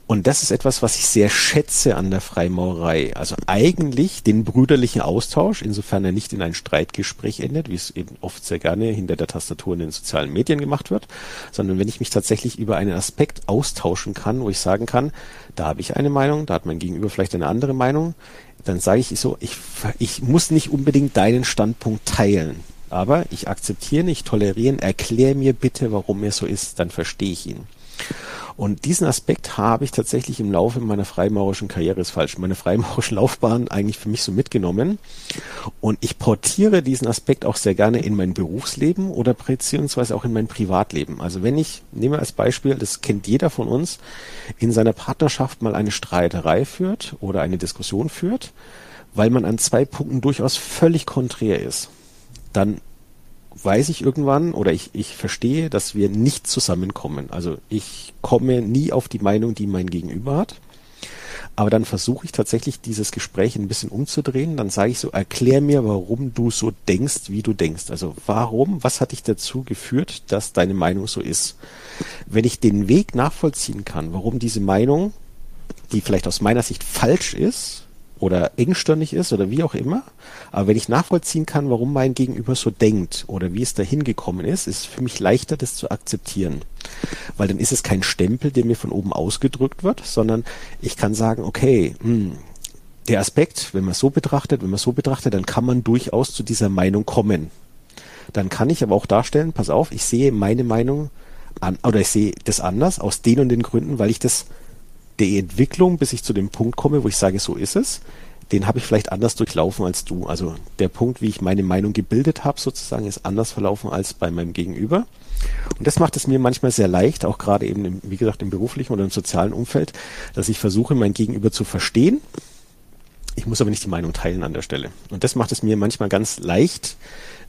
Und das ist etwas, was ich sehr schätze an der Freimaurerei. Also eigentlich den brüderlichen Austausch, insofern er nicht in ein Streitgespräch endet, wie es eben oft sehr gerne hinter der Tastatur in den sozialen Medien gemacht wird, sondern wenn ich mich tatsächlich über einen Aspekt austauschen kann, wo ich sagen kann, da habe ich eine Meinung, da hat mein Gegenüber vielleicht eine andere Meinung, dann sage ich so, ich, ich muss nicht unbedingt deinen Standpunkt teilen. Aber ich akzeptiere nicht, tolerieren, erklär mir bitte, warum er so ist, dann verstehe ich ihn. Und diesen Aspekt habe ich tatsächlich im Laufe meiner freimaurischen Karriere, ist falsch, meine freimaurischen Laufbahn eigentlich für mich so mitgenommen. Und ich portiere diesen Aspekt auch sehr gerne in mein Berufsleben oder beziehungsweise auch in mein Privatleben. Also wenn ich, nehme als Beispiel, das kennt jeder von uns, in seiner Partnerschaft mal eine Streiterei führt oder eine Diskussion führt, weil man an zwei Punkten durchaus völlig konträr ist, dann weiß ich irgendwann oder ich, ich verstehe, dass wir nicht zusammenkommen. Also ich komme nie auf die Meinung, die mein Gegenüber hat. Aber dann versuche ich tatsächlich dieses Gespräch ein bisschen umzudrehen. Dann sage ich so, erklär mir, warum du so denkst, wie du denkst. Also warum, was hat dich dazu geführt, dass deine Meinung so ist? Wenn ich den Weg nachvollziehen kann, warum diese Meinung, die vielleicht aus meiner Sicht falsch ist, oder engstirnig ist oder wie auch immer. Aber wenn ich nachvollziehen kann, warum mein Gegenüber so denkt oder wie es dahin gekommen ist, ist es für mich leichter, das zu akzeptieren. Weil dann ist es kein Stempel, der mir von oben ausgedrückt wird, sondern ich kann sagen, okay, mh, hm, der Aspekt, wenn man so betrachtet, wenn man so betrachtet, dann kann man durchaus zu dieser Meinung kommen. Dann kann ich aber auch darstellen, pass auf, ich sehe meine Meinung an, oder ich sehe das anders aus den und den Gründen, weil ich das die Entwicklung, bis ich zu dem Punkt komme, wo ich sage, so ist es, den habe ich vielleicht anders durchlaufen als du. Also der Punkt, wie ich meine Meinung gebildet habe, sozusagen, ist anders verlaufen als bei meinem Gegenüber. Und das macht es mir manchmal sehr leicht, auch gerade eben, im, wie gesagt, im beruflichen oder im sozialen Umfeld, dass ich versuche, mein Gegenüber zu verstehen. Ich muss aber nicht die Meinung teilen an der Stelle. Und das macht es mir manchmal ganz leicht,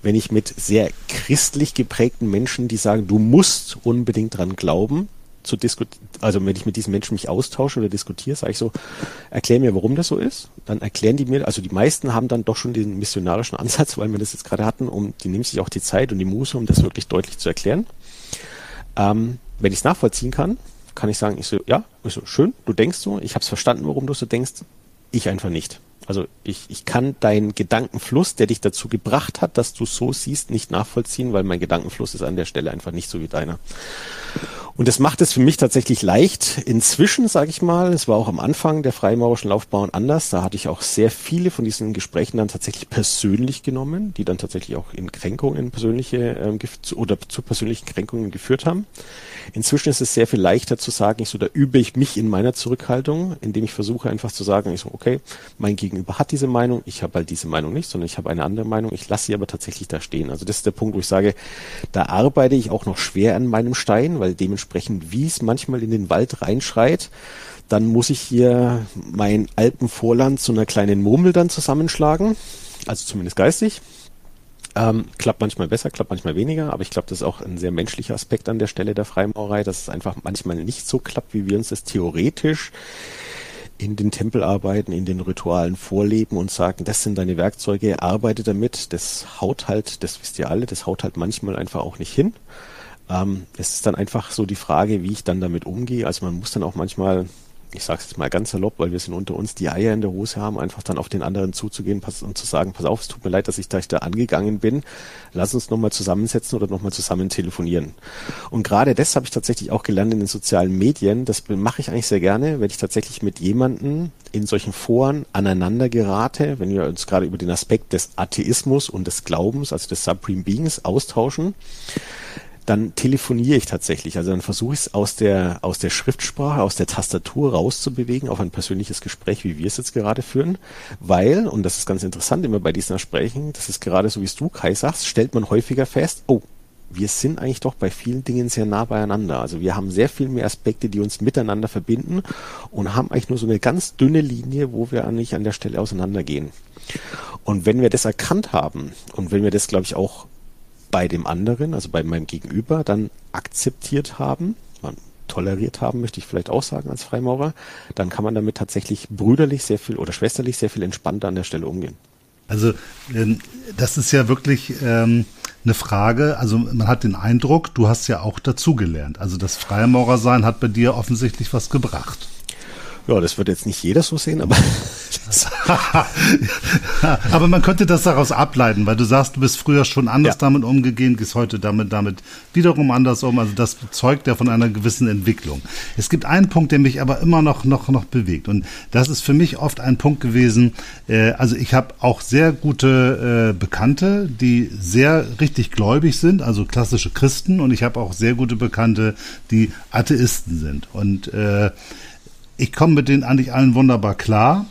wenn ich mit sehr christlich geprägten Menschen, die sagen, du musst unbedingt dran glauben, zu diskutieren, also wenn ich mit diesen Menschen mich austausche oder diskutiere, sage ich so, erklär mir, warum das so ist. Dann erklären die mir, also die meisten haben dann doch schon den missionarischen Ansatz, weil wir das jetzt gerade hatten, um, die nehmen sich auch die Zeit und die Muße, um das wirklich deutlich zu erklären. Ähm, wenn ich es nachvollziehen kann, kann ich sagen, ich so, ja, ich so, schön, du denkst so, ich habe es verstanden, warum du so denkst, ich einfach nicht. Also ich, ich kann deinen Gedankenfluss, der dich dazu gebracht hat, dass du so siehst, nicht nachvollziehen, weil mein Gedankenfluss ist an der Stelle einfach nicht so wie deiner. Und das macht es für mich tatsächlich leicht. Inzwischen, sage ich mal, es war auch am Anfang der freimaurischen Laufbahn anders. Da hatte ich auch sehr viele von diesen Gesprächen dann tatsächlich persönlich genommen, die dann tatsächlich auch in Kränkungen persönliche ähm, oder zu persönlichen Kränkungen geführt haben. Inzwischen ist es sehr viel leichter zu sagen, ich so, da übe ich mich in meiner Zurückhaltung, indem ich versuche einfach zu sagen, ich so, okay, mein Gegenüber hat diese Meinung, ich habe halt diese Meinung nicht, sondern ich habe eine andere Meinung, ich lasse sie aber tatsächlich da stehen. Also das ist der Punkt, wo ich sage, da arbeite ich auch noch schwer an meinem Stein, weil dementsprechend wie es manchmal in den Wald reinschreit, dann muss ich hier mein Alpenvorland zu einer kleinen Murmel dann zusammenschlagen, also zumindest geistig. Ähm, klappt manchmal besser, klappt manchmal weniger, aber ich glaube, das ist auch ein sehr menschlicher Aspekt an der Stelle der Freimaurerei, dass es einfach manchmal nicht so klappt, wie wir uns das theoretisch in den Tempelarbeiten, in den Ritualen vorleben und sagen, das sind deine Werkzeuge, arbeite damit. Das haut halt, das wisst ihr alle, das haut halt manchmal einfach auch nicht hin. Ähm, es ist dann einfach so die Frage, wie ich dann damit umgehe. Also man muss dann auch manchmal, ich sage es jetzt mal ganz salopp, weil wir sind unter uns, die Eier in der Hose haben, einfach dann auf den anderen zuzugehen und zu sagen, pass auf, es tut mir leid, dass ich da, angegangen bin. Lass uns nochmal zusammensetzen oder nochmal zusammen telefonieren. Und gerade das habe ich tatsächlich auch gelernt in den sozialen Medien. Das mache ich eigentlich sehr gerne, wenn ich tatsächlich mit jemandem in solchen Foren aneinander gerate, wenn wir uns gerade über den Aspekt des Atheismus und des Glaubens, also des Supreme Beings austauschen dann telefoniere ich tatsächlich. Also dann versuche ich es aus der, aus der Schriftsprache, aus der Tastatur rauszubewegen auf ein persönliches Gespräch, wie wir es jetzt gerade führen. Weil, und das ist ganz interessant immer bei diesen Gesprächen, das ist gerade so, wie es du, Kai, sagst, stellt man häufiger fest, oh, wir sind eigentlich doch bei vielen Dingen sehr nah beieinander. Also wir haben sehr viel mehr Aspekte, die uns miteinander verbinden und haben eigentlich nur so eine ganz dünne Linie, wo wir eigentlich an der Stelle auseinandergehen. Und wenn wir das erkannt haben und wenn wir das, glaube ich, auch bei dem anderen, also bei meinem Gegenüber, dann akzeptiert haben, man toleriert haben, möchte ich vielleicht auch sagen als Freimaurer, dann kann man damit tatsächlich brüderlich sehr viel oder schwesterlich sehr viel entspannter an der Stelle umgehen. Also ähm, das ist ja wirklich ähm, eine Frage, also man hat den Eindruck, du hast ja auch dazugelernt. Also das Freimaurersein hat bei dir offensichtlich was gebracht. Ja, das wird jetzt nicht jeder so sehen, aber. aber man könnte das daraus ableiten, weil du sagst, du bist früher schon anders ja. damit umgegangen, gehst heute damit, damit wiederum anders um. Also das zeugt ja von einer gewissen Entwicklung. Es gibt einen Punkt, der mich aber immer noch, noch, noch bewegt. Und das ist für mich oft ein Punkt gewesen. Äh, also ich habe auch sehr gute äh, Bekannte, die sehr richtig gläubig sind, also klassische Christen. Und ich habe auch sehr gute Bekannte, die Atheisten sind. Und äh, ich komme mit denen eigentlich allen wunderbar klar.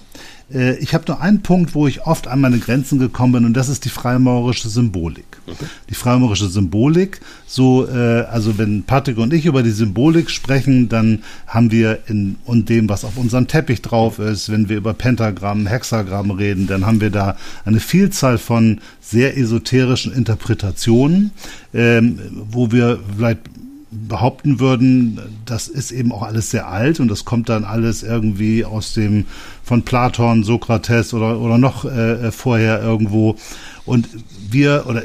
Äh, ich habe nur einen Punkt, wo ich oft an meine Grenzen gekommen bin, und das ist die freimaurerische Symbolik. Okay. Die freimaurerische Symbolik, so, äh, also wenn Patrick und ich über die Symbolik sprechen, dann haben wir in und dem, was auf unserem Teppich drauf ist, wenn wir über Pentagramm, Hexagramm reden, dann haben wir da eine Vielzahl von sehr esoterischen Interpretationen, ähm, wo wir vielleicht behaupten würden, das ist eben auch alles sehr alt und das kommt dann alles irgendwie aus dem von Platon, Sokrates oder oder noch äh, äh vorher irgendwo. Und wir oder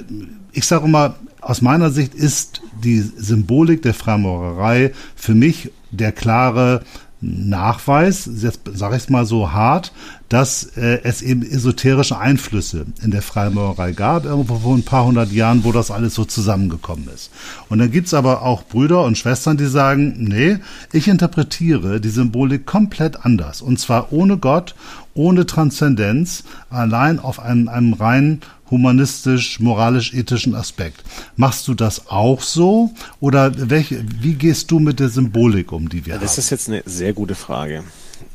ich sage mal aus meiner Sicht ist die Symbolik der Freimaurerei für mich der klare Nachweis, jetzt sage ich es mal so hart, dass äh, es eben esoterische Einflüsse in der Freimaurerei gab, irgendwo vor ein paar hundert Jahren, wo das alles so zusammengekommen ist. Und dann gibt's aber auch Brüder und Schwestern, die sagen, nee, ich interpretiere die Symbolik komplett anders. Und zwar ohne Gott, ohne Transzendenz, allein auf einem, einem rein humanistisch, moralisch-ethischen Aspekt. Machst du das auch so oder welche, wie gehst du mit der Symbolik um, die wir das haben? Das ist jetzt eine sehr gute Frage.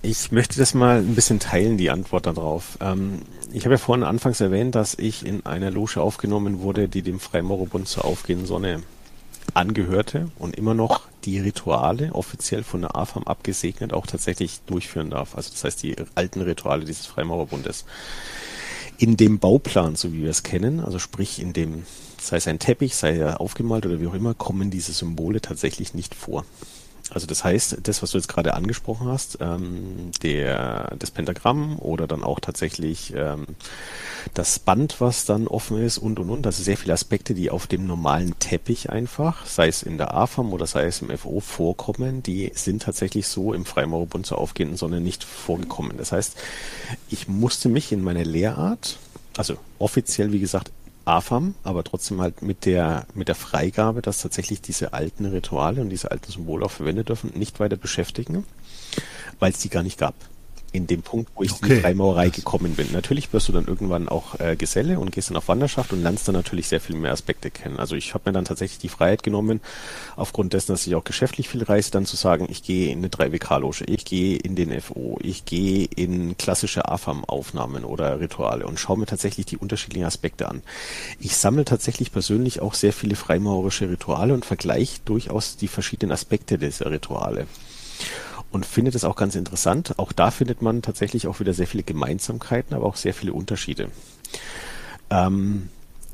Ich möchte das mal ein bisschen teilen, die Antwort darauf. Ähm, ich habe ja vorhin anfangs erwähnt, dass ich in einer Loge aufgenommen wurde, die dem Freimaurerbund zur aufgehenden Sonne angehörte und immer noch die Rituale offiziell von der AFAM abgesegnet auch tatsächlich durchführen darf. Also das heißt die alten Rituale dieses Freimaurerbundes in dem Bauplan, so wie wir es kennen, also sprich in dem, sei es ein Teppich, sei er aufgemalt oder wie auch immer, kommen diese Symbole tatsächlich nicht vor. Also das heißt, das, was du jetzt gerade angesprochen hast, ähm, der, das Pentagramm oder dann auch tatsächlich ähm, das Band, was dann offen ist und und und, also sehr viele Aspekte, die auf dem normalen Teppich einfach, sei es in der AFAM oder sei es im FO vorkommen, die sind tatsächlich so im Freimaurerbund zur aufgehenden Sonne nicht vorgekommen. Das heißt, ich musste mich in meiner Lehrart, also offiziell wie gesagt AFAM, aber trotzdem halt mit der, mit der Freigabe, dass tatsächlich diese alten Rituale und diese alten Symbole auch verwendet dürfen, nicht weiter beschäftigen, weil es die gar nicht gab in dem Punkt, wo ich okay. in die Freimaurerei gekommen bin. Natürlich wirst du dann irgendwann auch äh, Geselle und gehst dann auf Wanderschaft und lernst dann natürlich sehr viel mehr Aspekte kennen. Also ich habe mir dann tatsächlich die Freiheit genommen, aufgrund dessen, dass ich auch geschäftlich viel reise, dann zu sagen, ich gehe in eine 3WK-Loge, ich gehe in den FO, ich gehe in klassische AFAM-Aufnahmen oder Rituale und schaue mir tatsächlich die unterschiedlichen Aspekte an. Ich sammle tatsächlich persönlich auch sehr viele freimaurerische Rituale und vergleiche durchaus die verschiedenen Aspekte dieser Rituale und findet es auch ganz interessant. Auch da findet man tatsächlich auch wieder sehr viele Gemeinsamkeiten, aber auch sehr viele Unterschiede. Ähm,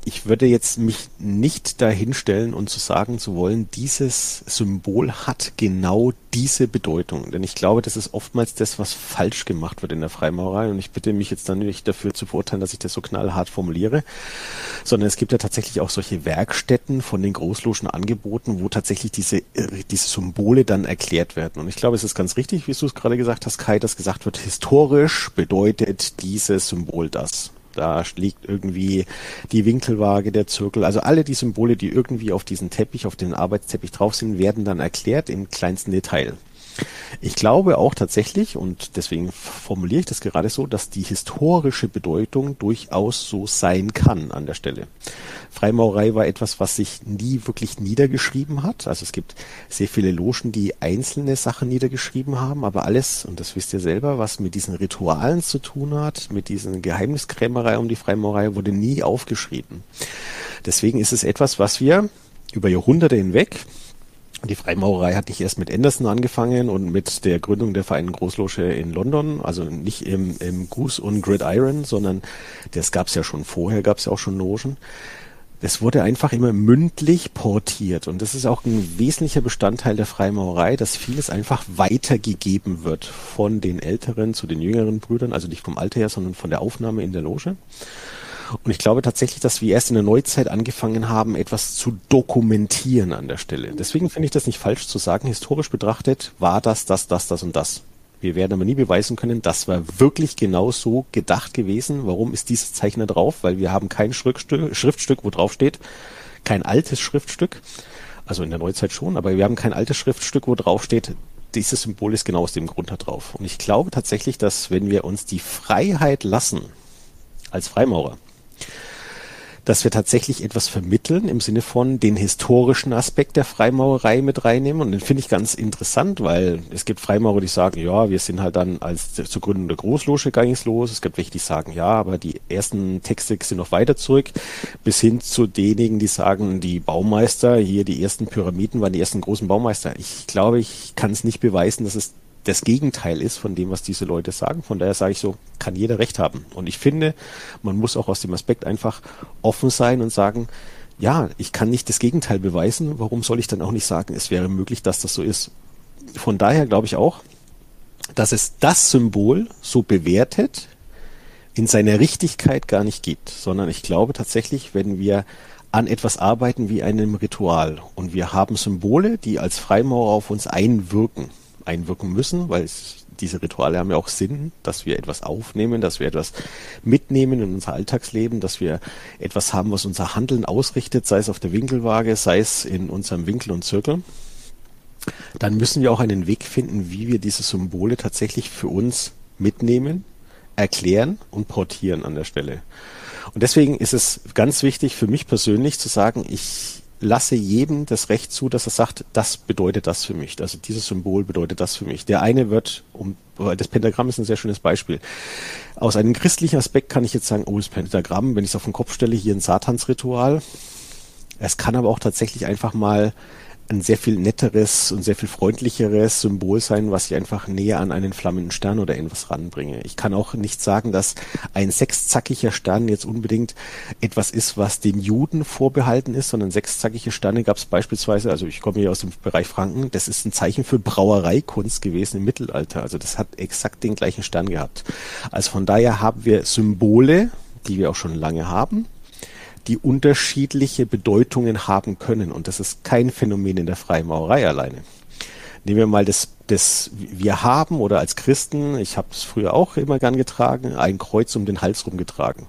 ich würde jetzt mich nicht dahinstellen und zu sagen zu wollen, dieses Symbol hat genau diese Bedeutung. Denn ich glaube, das ist oftmals das, was falsch gemacht wird in der Freimaurerei. Und ich bitte mich jetzt dann nicht dafür zu verurteilen, dass ich das so knallhart formuliere, sondern es gibt ja tatsächlich auch solche Werkstätten von den Großlogen angeboten, wo tatsächlich diese, diese Symbole dann erklärt werden. Und ich glaube, es ist ganz richtig, wie du es gerade gesagt hast, Kai, dass gesagt wird, historisch bedeutet dieses Symbol das. Da liegt irgendwie die Winkelwaage, der Zirkel. Also alle die Symbole, die irgendwie auf diesen Teppich, auf den Arbeitsteppich drauf sind, werden dann erklärt im kleinsten Detail. Ich glaube auch tatsächlich, und deswegen formuliere ich das gerade so, dass die historische Bedeutung durchaus so sein kann an der Stelle. Freimaurerei war etwas, was sich nie wirklich niedergeschrieben hat. Also es gibt sehr viele Logen, die einzelne Sachen niedergeschrieben haben, aber alles, und das wisst ihr selber, was mit diesen Ritualen zu tun hat, mit diesen Geheimniskrämerei um die Freimaurerei, wurde nie aufgeschrieben. Deswegen ist es etwas, was wir über Jahrhunderte hinweg die Freimaurerei hat nicht erst mit Anderson angefangen und mit der Gründung der Vereinten Großloge in London, also nicht im, im Goose und Gridiron, sondern das gab es ja schon vorher, gab es ja auch schon Logen. Das wurde einfach immer mündlich portiert und das ist auch ein wesentlicher Bestandteil der Freimaurerei, dass vieles einfach weitergegeben wird von den älteren zu den jüngeren Brüdern, also nicht vom Alter her, sondern von der Aufnahme in der Loge. Und ich glaube tatsächlich, dass wir erst in der Neuzeit angefangen haben, etwas zu dokumentieren an der Stelle. Deswegen finde ich das nicht falsch zu sagen, historisch betrachtet war das, das, das, das und das. Wir werden aber nie beweisen können, das war wirklich genau so gedacht gewesen. Warum ist dieses Zeichen da drauf? Weil wir haben kein Schriftstück, Schriftstück, wo drauf steht, kein altes Schriftstück, also in der Neuzeit schon, aber wir haben kein altes Schriftstück, wo drauf steht, dieses Symbol ist genau aus dem Grund da drauf. Und ich glaube tatsächlich, dass wenn wir uns die Freiheit lassen, als Freimaurer, dass wir tatsächlich etwas vermitteln im Sinne von den historischen Aspekt der Freimaurerei mit reinnehmen. Und den finde ich ganz interessant, weil es gibt Freimaurer, die sagen, ja, wir sind halt dann als zur Gründung der Großloge los. Es gibt welche, die sagen, ja, aber die ersten Texte sind noch weiter zurück, bis hin zu denjenigen, die sagen, die Baumeister, hier die ersten Pyramiden waren die ersten großen Baumeister. Ich glaube, ich kann es nicht beweisen, dass es das Gegenteil ist von dem, was diese Leute sagen. Von daher sage ich so, kann jeder recht haben. Und ich finde, man muss auch aus dem Aspekt einfach offen sein und sagen, ja, ich kann nicht das Gegenteil beweisen. Warum soll ich dann auch nicht sagen, es wäre möglich, dass das so ist? Von daher glaube ich auch, dass es das Symbol so bewertet in seiner Richtigkeit gar nicht gibt, sondern ich glaube tatsächlich, wenn wir an etwas arbeiten wie einem Ritual und wir haben Symbole, die als Freimaurer auf uns einwirken, einwirken müssen, weil es, diese Rituale haben ja auch Sinn, dass wir etwas aufnehmen, dass wir etwas mitnehmen in unser Alltagsleben, dass wir etwas haben, was unser Handeln ausrichtet, sei es auf der Winkelwaage, sei es in unserem Winkel und Zirkel. Dann müssen wir auch einen Weg finden, wie wir diese Symbole tatsächlich für uns mitnehmen, erklären und portieren an der Stelle. Und deswegen ist es ganz wichtig für mich persönlich zu sagen, ich lasse jedem das Recht zu, dass er sagt, das bedeutet das für mich. Also dieses Symbol bedeutet das für mich. Der eine wird, um, das Pentagramm ist ein sehr schönes Beispiel. Aus einem christlichen Aspekt kann ich jetzt sagen, oh, das Pentagramm, wenn ich es auf den Kopf stelle, hier ein Satansritual. Es kann aber auch tatsächlich einfach mal ein sehr viel netteres und sehr viel freundlicheres Symbol sein, was ich einfach näher an einen flammenden Stern oder irgendwas ranbringe. Ich kann auch nicht sagen, dass ein sechszackiger Stern jetzt unbedingt etwas ist, was den Juden vorbehalten ist, sondern sechszackige Sterne gab es beispielsweise, also ich komme hier aus dem Bereich Franken, das ist ein Zeichen für Brauereikunst gewesen im Mittelalter. Also das hat exakt den gleichen Stern gehabt. Also von daher haben wir Symbole, die wir auch schon lange haben, die unterschiedliche Bedeutungen haben können. Und das ist kein Phänomen in der Freimaurerei alleine. Nehmen wir mal das, das wir haben oder als Christen, ich habe es früher auch immer gern getragen, ein Kreuz um den Hals rumgetragen.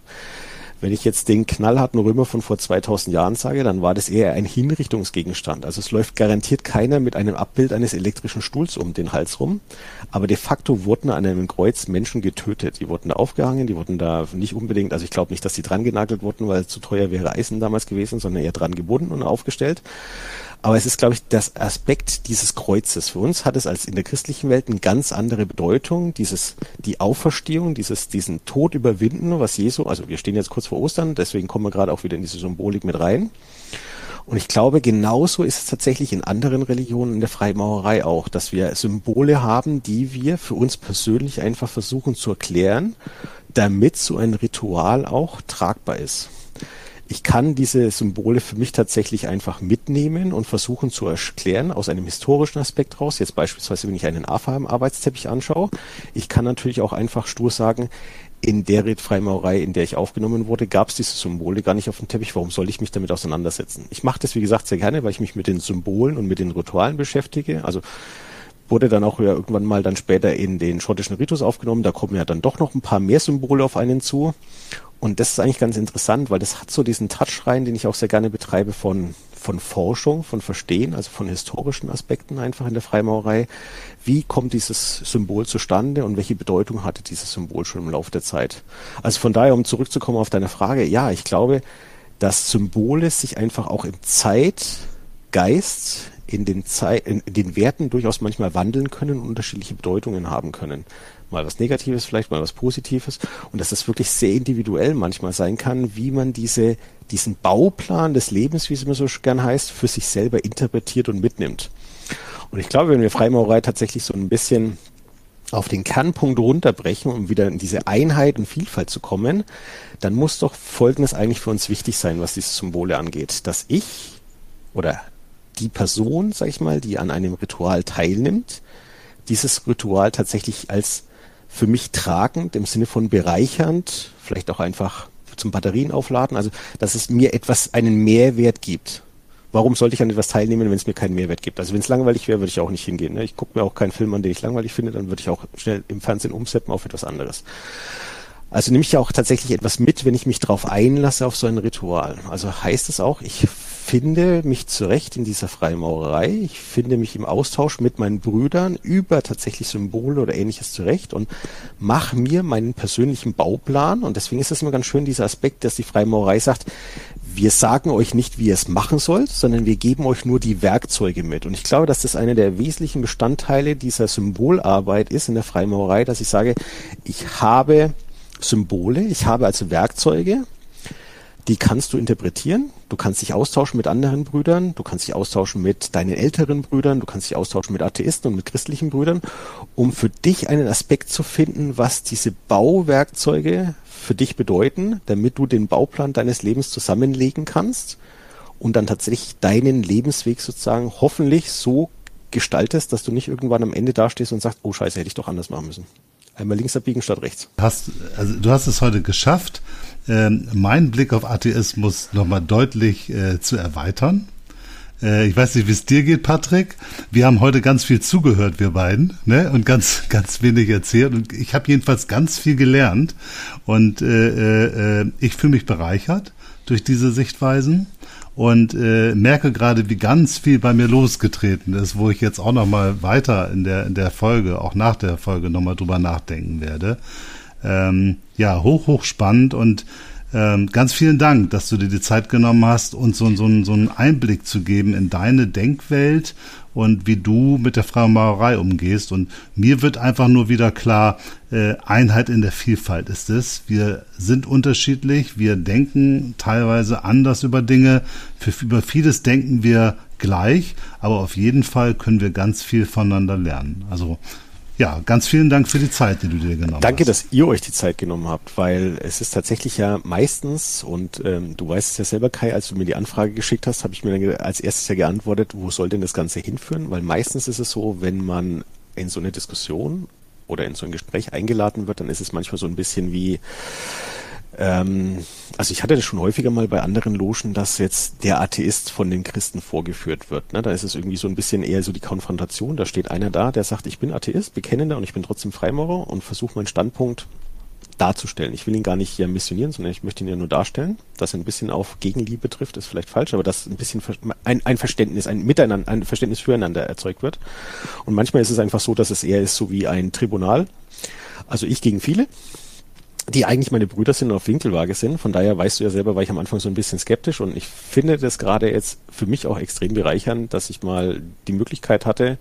Wenn ich jetzt den knallharten Römer von vor 2000 Jahren sage, dann war das eher ein Hinrichtungsgegenstand. Also es läuft garantiert keiner mit einem Abbild eines elektrischen Stuhls um den Hals rum. Aber de facto wurden an einem Kreuz Menschen getötet. Die wurden da aufgehangen, die wurden da nicht unbedingt, also ich glaube nicht, dass sie dran genagelt wurden, weil zu teuer wäre Eisen damals gewesen, sondern eher dran gebunden und aufgestellt. Aber es ist, glaube ich, das Aspekt dieses Kreuzes. Für uns hat es als in der christlichen Welt eine ganz andere Bedeutung. Dieses, die Auferstehung, dieses, diesen Tod überwinden, was Jesu, also wir stehen jetzt kurz vor Ostern, deswegen kommen wir gerade auch wieder in diese Symbolik mit rein. Und ich glaube, genauso ist es tatsächlich in anderen Religionen in der Freimaurerei auch, dass wir Symbole haben, die wir für uns persönlich einfach versuchen zu erklären, damit so ein Ritual auch tragbar ist ich kann diese Symbole für mich tatsächlich einfach mitnehmen und versuchen zu erklären aus einem historischen Aspekt raus. Jetzt beispielsweise, wenn ich einen AFA-Arbeitsteppich anschaue. Ich kann natürlich auch einfach stur sagen, in der Redfreimaurerei, in der ich aufgenommen wurde, gab es diese Symbole gar nicht auf dem Teppich. Warum soll ich mich damit auseinandersetzen? Ich mache das, wie gesagt, sehr gerne, weil ich mich mit den Symbolen und mit den Ritualen beschäftige. Also wurde dann auch ja irgendwann mal dann später in den schottischen Ritus aufgenommen. Da kommen ja dann doch noch ein paar mehr Symbole auf einen zu. Und das ist eigentlich ganz interessant, weil das hat so diesen Touch rein, den ich auch sehr gerne betreibe von, von Forschung, von Verstehen, also von historischen Aspekten einfach in der Freimaurerei. Wie kommt dieses Symbol zustande und welche Bedeutung hatte dieses Symbol schon im Laufe der Zeit? Also von daher, um zurückzukommen auf deine Frage, ja, ich glaube, dass Symbole sich einfach auch im Zeitgeist, in den, Zei in den Werten durchaus manchmal wandeln können und unterschiedliche Bedeutungen haben können. Mal was Negatives vielleicht, mal was Positives. Und dass das wirklich sehr individuell manchmal sein kann, wie man diese, diesen Bauplan des Lebens, wie es immer so gern heißt, für sich selber interpretiert und mitnimmt. Und ich glaube, wenn wir Freimaurerei tatsächlich so ein bisschen auf den Kernpunkt runterbrechen, um wieder in diese Einheit und Vielfalt zu kommen, dann muss doch Folgendes eigentlich für uns wichtig sein, was diese Symbole angeht, dass ich oder die Person, sag ich mal, die an einem Ritual teilnimmt, dieses Ritual tatsächlich als für mich tragend im Sinne von bereichernd, vielleicht auch einfach zum Batterien aufladen, also dass es mir etwas, einen Mehrwert gibt. warum sollte ich an etwas teilnehmen, wenn es mir keinen Mehrwert gibt? Also wenn es langweilig wäre, würde ich auch nicht hingehen. Ne? Ich gucke mir auch keinen Film an, den ich langweilig finde, dann würde ich auch schnell im Fernsehen umsetzen auf etwas anderes. Also nehme ich ja auch tatsächlich etwas mit, wenn ich mich darauf einlasse auf so ein Ritual. Also heißt es auch, ich finde mich zurecht in dieser Freimaurerei. Ich finde mich im Austausch mit meinen Brüdern über tatsächlich Symbole oder ähnliches zurecht und mache mir meinen persönlichen Bauplan. Und deswegen ist es immer ganz schön, dieser Aspekt, dass die Freimaurerei sagt, wir sagen euch nicht, wie ihr es machen sollt, sondern wir geben euch nur die Werkzeuge mit. Und ich glaube, dass das einer der wesentlichen Bestandteile dieser Symbolarbeit ist in der Freimaurerei, dass ich sage, ich habe Symbole, ich habe also Werkzeuge, die kannst du interpretieren. Du kannst dich austauschen mit anderen Brüdern, du kannst dich austauschen mit deinen älteren Brüdern, du kannst dich austauschen mit Atheisten und mit christlichen Brüdern, um für dich einen Aspekt zu finden, was diese Bauwerkzeuge für dich bedeuten, damit du den Bauplan deines Lebens zusammenlegen kannst und dann tatsächlich deinen Lebensweg sozusagen hoffentlich so gestaltest, dass du nicht irgendwann am Ende dastehst und sagst, oh scheiße, hätte ich doch anders machen müssen. Einmal links abbiegen statt rechts. Hast, also du hast es heute geschafft, äh, meinen Blick auf Atheismus nochmal deutlich äh, zu erweitern. Äh, ich weiß nicht, wie es dir geht, Patrick. Wir haben heute ganz viel zugehört, wir beiden, ne? Und ganz, ganz wenig erzählt. Und ich habe jedenfalls ganz viel gelernt. Und äh, äh, ich fühle mich bereichert durch diese Sichtweisen und äh, merke gerade, wie ganz viel bei mir losgetreten ist, wo ich jetzt auch noch mal weiter in der in der Folge, auch nach der Folge noch mal drüber nachdenken werde. Ähm, ja, hoch hoch spannend und ähm, ganz vielen Dank, dass du dir die Zeit genommen hast, uns so, so, so einen Einblick zu geben in deine Denkwelt und wie du mit der Freimaurerei umgehst. Und mir wird einfach nur wieder klar, äh, Einheit in der Vielfalt ist es. Wir sind unterschiedlich, wir denken teilweise anders über Dinge. Für, über vieles denken wir gleich, aber auf jeden Fall können wir ganz viel voneinander lernen. Also ja, ganz vielen Dank für die Zeit, die du dir genommen Danke, hast. dass ihr euch die Zeit genommen habt, weil es ist tatsächlich ja meistens, und ähm, du weißt es ja selber, Kai, als du mir die Anfrage geschickt hast, habe ich mir dann als erstes ja geantwortet, wo soll denn das Ganze hinführen? Weil meistens ist es so, wenn man in so eine Diskussion oder in so ein Gespräch eingeladen wird, dann ist es manchmal so ein bisschen wie, ähm, also ich hatte das schon häufiger mal bei anderen Logen, dass jetzt der Atheist von den Christen vorgeführt wird. Ne? Da ist es irgendwie so ein bisschen eher so die Konfrontation. Da steht einer da, der sagt, ich bin Atheist, bekennender und ich bin trotzdem Freimaurer und versuche meinen Standpunkt darzustellen. Ich will ihn gar nicht hier missionieren, sondern ich möchte ihn ja nur darstellen. Dass er ein bisschen auf Gegenliebe trifft, ist vielleicht falsch, aber dass ein bisschen ein, ein Verständnis, ein Miteinander, ein Verständnis füreinander erzeugt wird. Und manchmal ist es einfach so, dass es eher ist so wie ein Tribunal. Also ich gegen viele die eigentlich meine Brüder sind und auf Winkelwaage sind. Von daher weißt du ja selber, war ich am Anfang so ein bisschen skeptisch. Und ich finde das gerade jetzt für mich auch extrem bereichernd, dass ich mal die Möglichkeit hatte.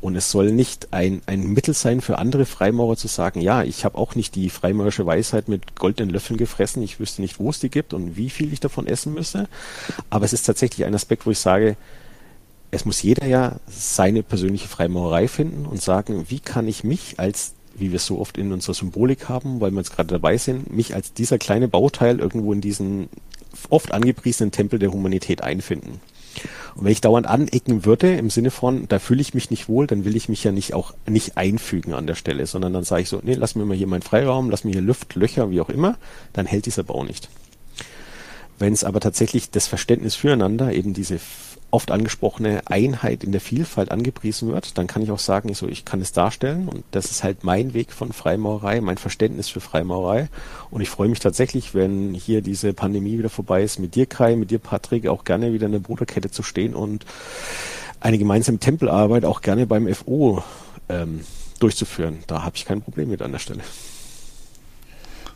Und es soll nicht ein, ein Mittel sein für andere Freimaurer zu sagen, ja, ich habe auch nicht die freimaurerische Weisheit mit goldenen Löffeln gefressen, ich wüsste nicht, wo es die gibt und wie viel ich davon essen müsse, aber es ist tatsächlich ein Aspekt, wo ich sage, es muss jeder ja seine persönliche Freimaurerei finden und sagen, wie kann ich mich als wie wir es so oft in unserer Symbolik haben, weil wir jetzt gerade dabei sind, mich als dieser kleine Bauteil irgendwo in diesen oft angepriesenen Tempel der Humanität einfinden. Und wenn ich dauernd anecken würde, im Sinne von, da fühle ich mich nicht wohl, dann will ich mich ja nicht auch nicht einfügen an der Stelle, sondern dann sage ich so, nee, lass mir mal hier meinen Freiraum, lass mir hier Luft, Löcher, wie auch immer, dann hält dieser Bau nicht. Wenn es aber tatsächlich das Verständnis füreinander, eben diese oft angesprochene Einheit in der Vielfalt angepriesen wird, dann kann ich auch sagen, ich, so, ich kann es darstellen und das ist halt mein Weg von Freimaurerei, mein Verständnis für Freimaurerei und ich freue mich tatsächlich, wenn hier diese Pandemie wieder vorbei ist, mit dir Kai, mit dir Patrick, auch gerne wieder in der Bruderkette zu stehen und eine gemeinsame Tempelarbeit auch gerne beim FO ähm, durchzuführen. Da habe ich kein Problem mit an der Stelle.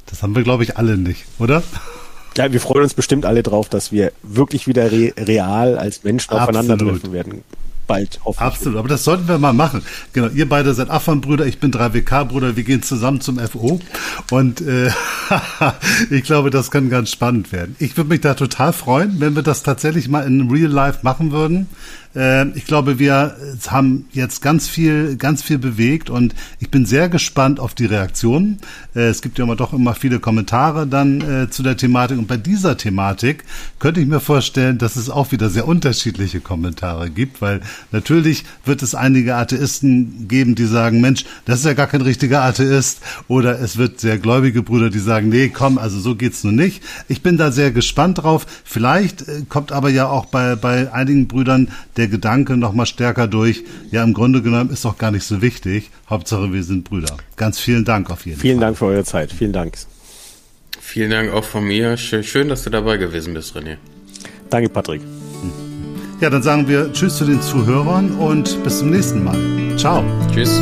Das haben wir, glaube ich, alle nicht, oder? Ja, wir freuen uns bestimmt alle drauf, dass wir wirklich wieder re real als Menschen aufeinandertreffen werden. Bald, hoffentlich. Absolut, aber das sollten wir mal machen. Genau, ihr beide seid Affan-Brüder, ich bin 3WK-Bruder, wir gehen zusammen zum FO und äh, ich glaube, das kann ganz spannend werden. Ich würde mich da total freuen, wenn wir das tatsächlich mal in Real Life machen würden. Äh, ich glaube, wir haben jetzt ganz viel, ganz viel bewegt und ich bin sehr gespannt auf die Reaktionen. Äh, es gibt ja immer doch immer viele Kommentare dann äh, zu der Thematik und bei dieser Thematik könnte ich mir vorstellen, dass es auch wieder sehr unterschiedliche Kommentare gibt, weil natürlich wird es einige Atheisten geben, die sagen, Mensch, das ist ja gar kein richtiger Atheist oder es wird sehr gläubige Brüder, die sagen, nee, komm, also so geht's nun nicht. Ich bin da sehr gespannt drauf. Vielleicht äh, kommt aber ja auch bei, bei einigen Brüdern der Gedanke noch mal stärker durch. Ja, im Grunde genommen ist doch gar nicht so wichtig. Hauptsache, wir sind Brüder. Ganz vielen Dank auf jeden vielen Fall. Vielen Dank für eure Zeit. Vielen Dank. Vielen Dank auch von mir. Schön, dass du dabei gewesen bist, René. Danke, Patrick. Ja, dann sagen wir Tschüss zu den Zuhörern und bis zum nächsten Mal. Ciao. Tschüss.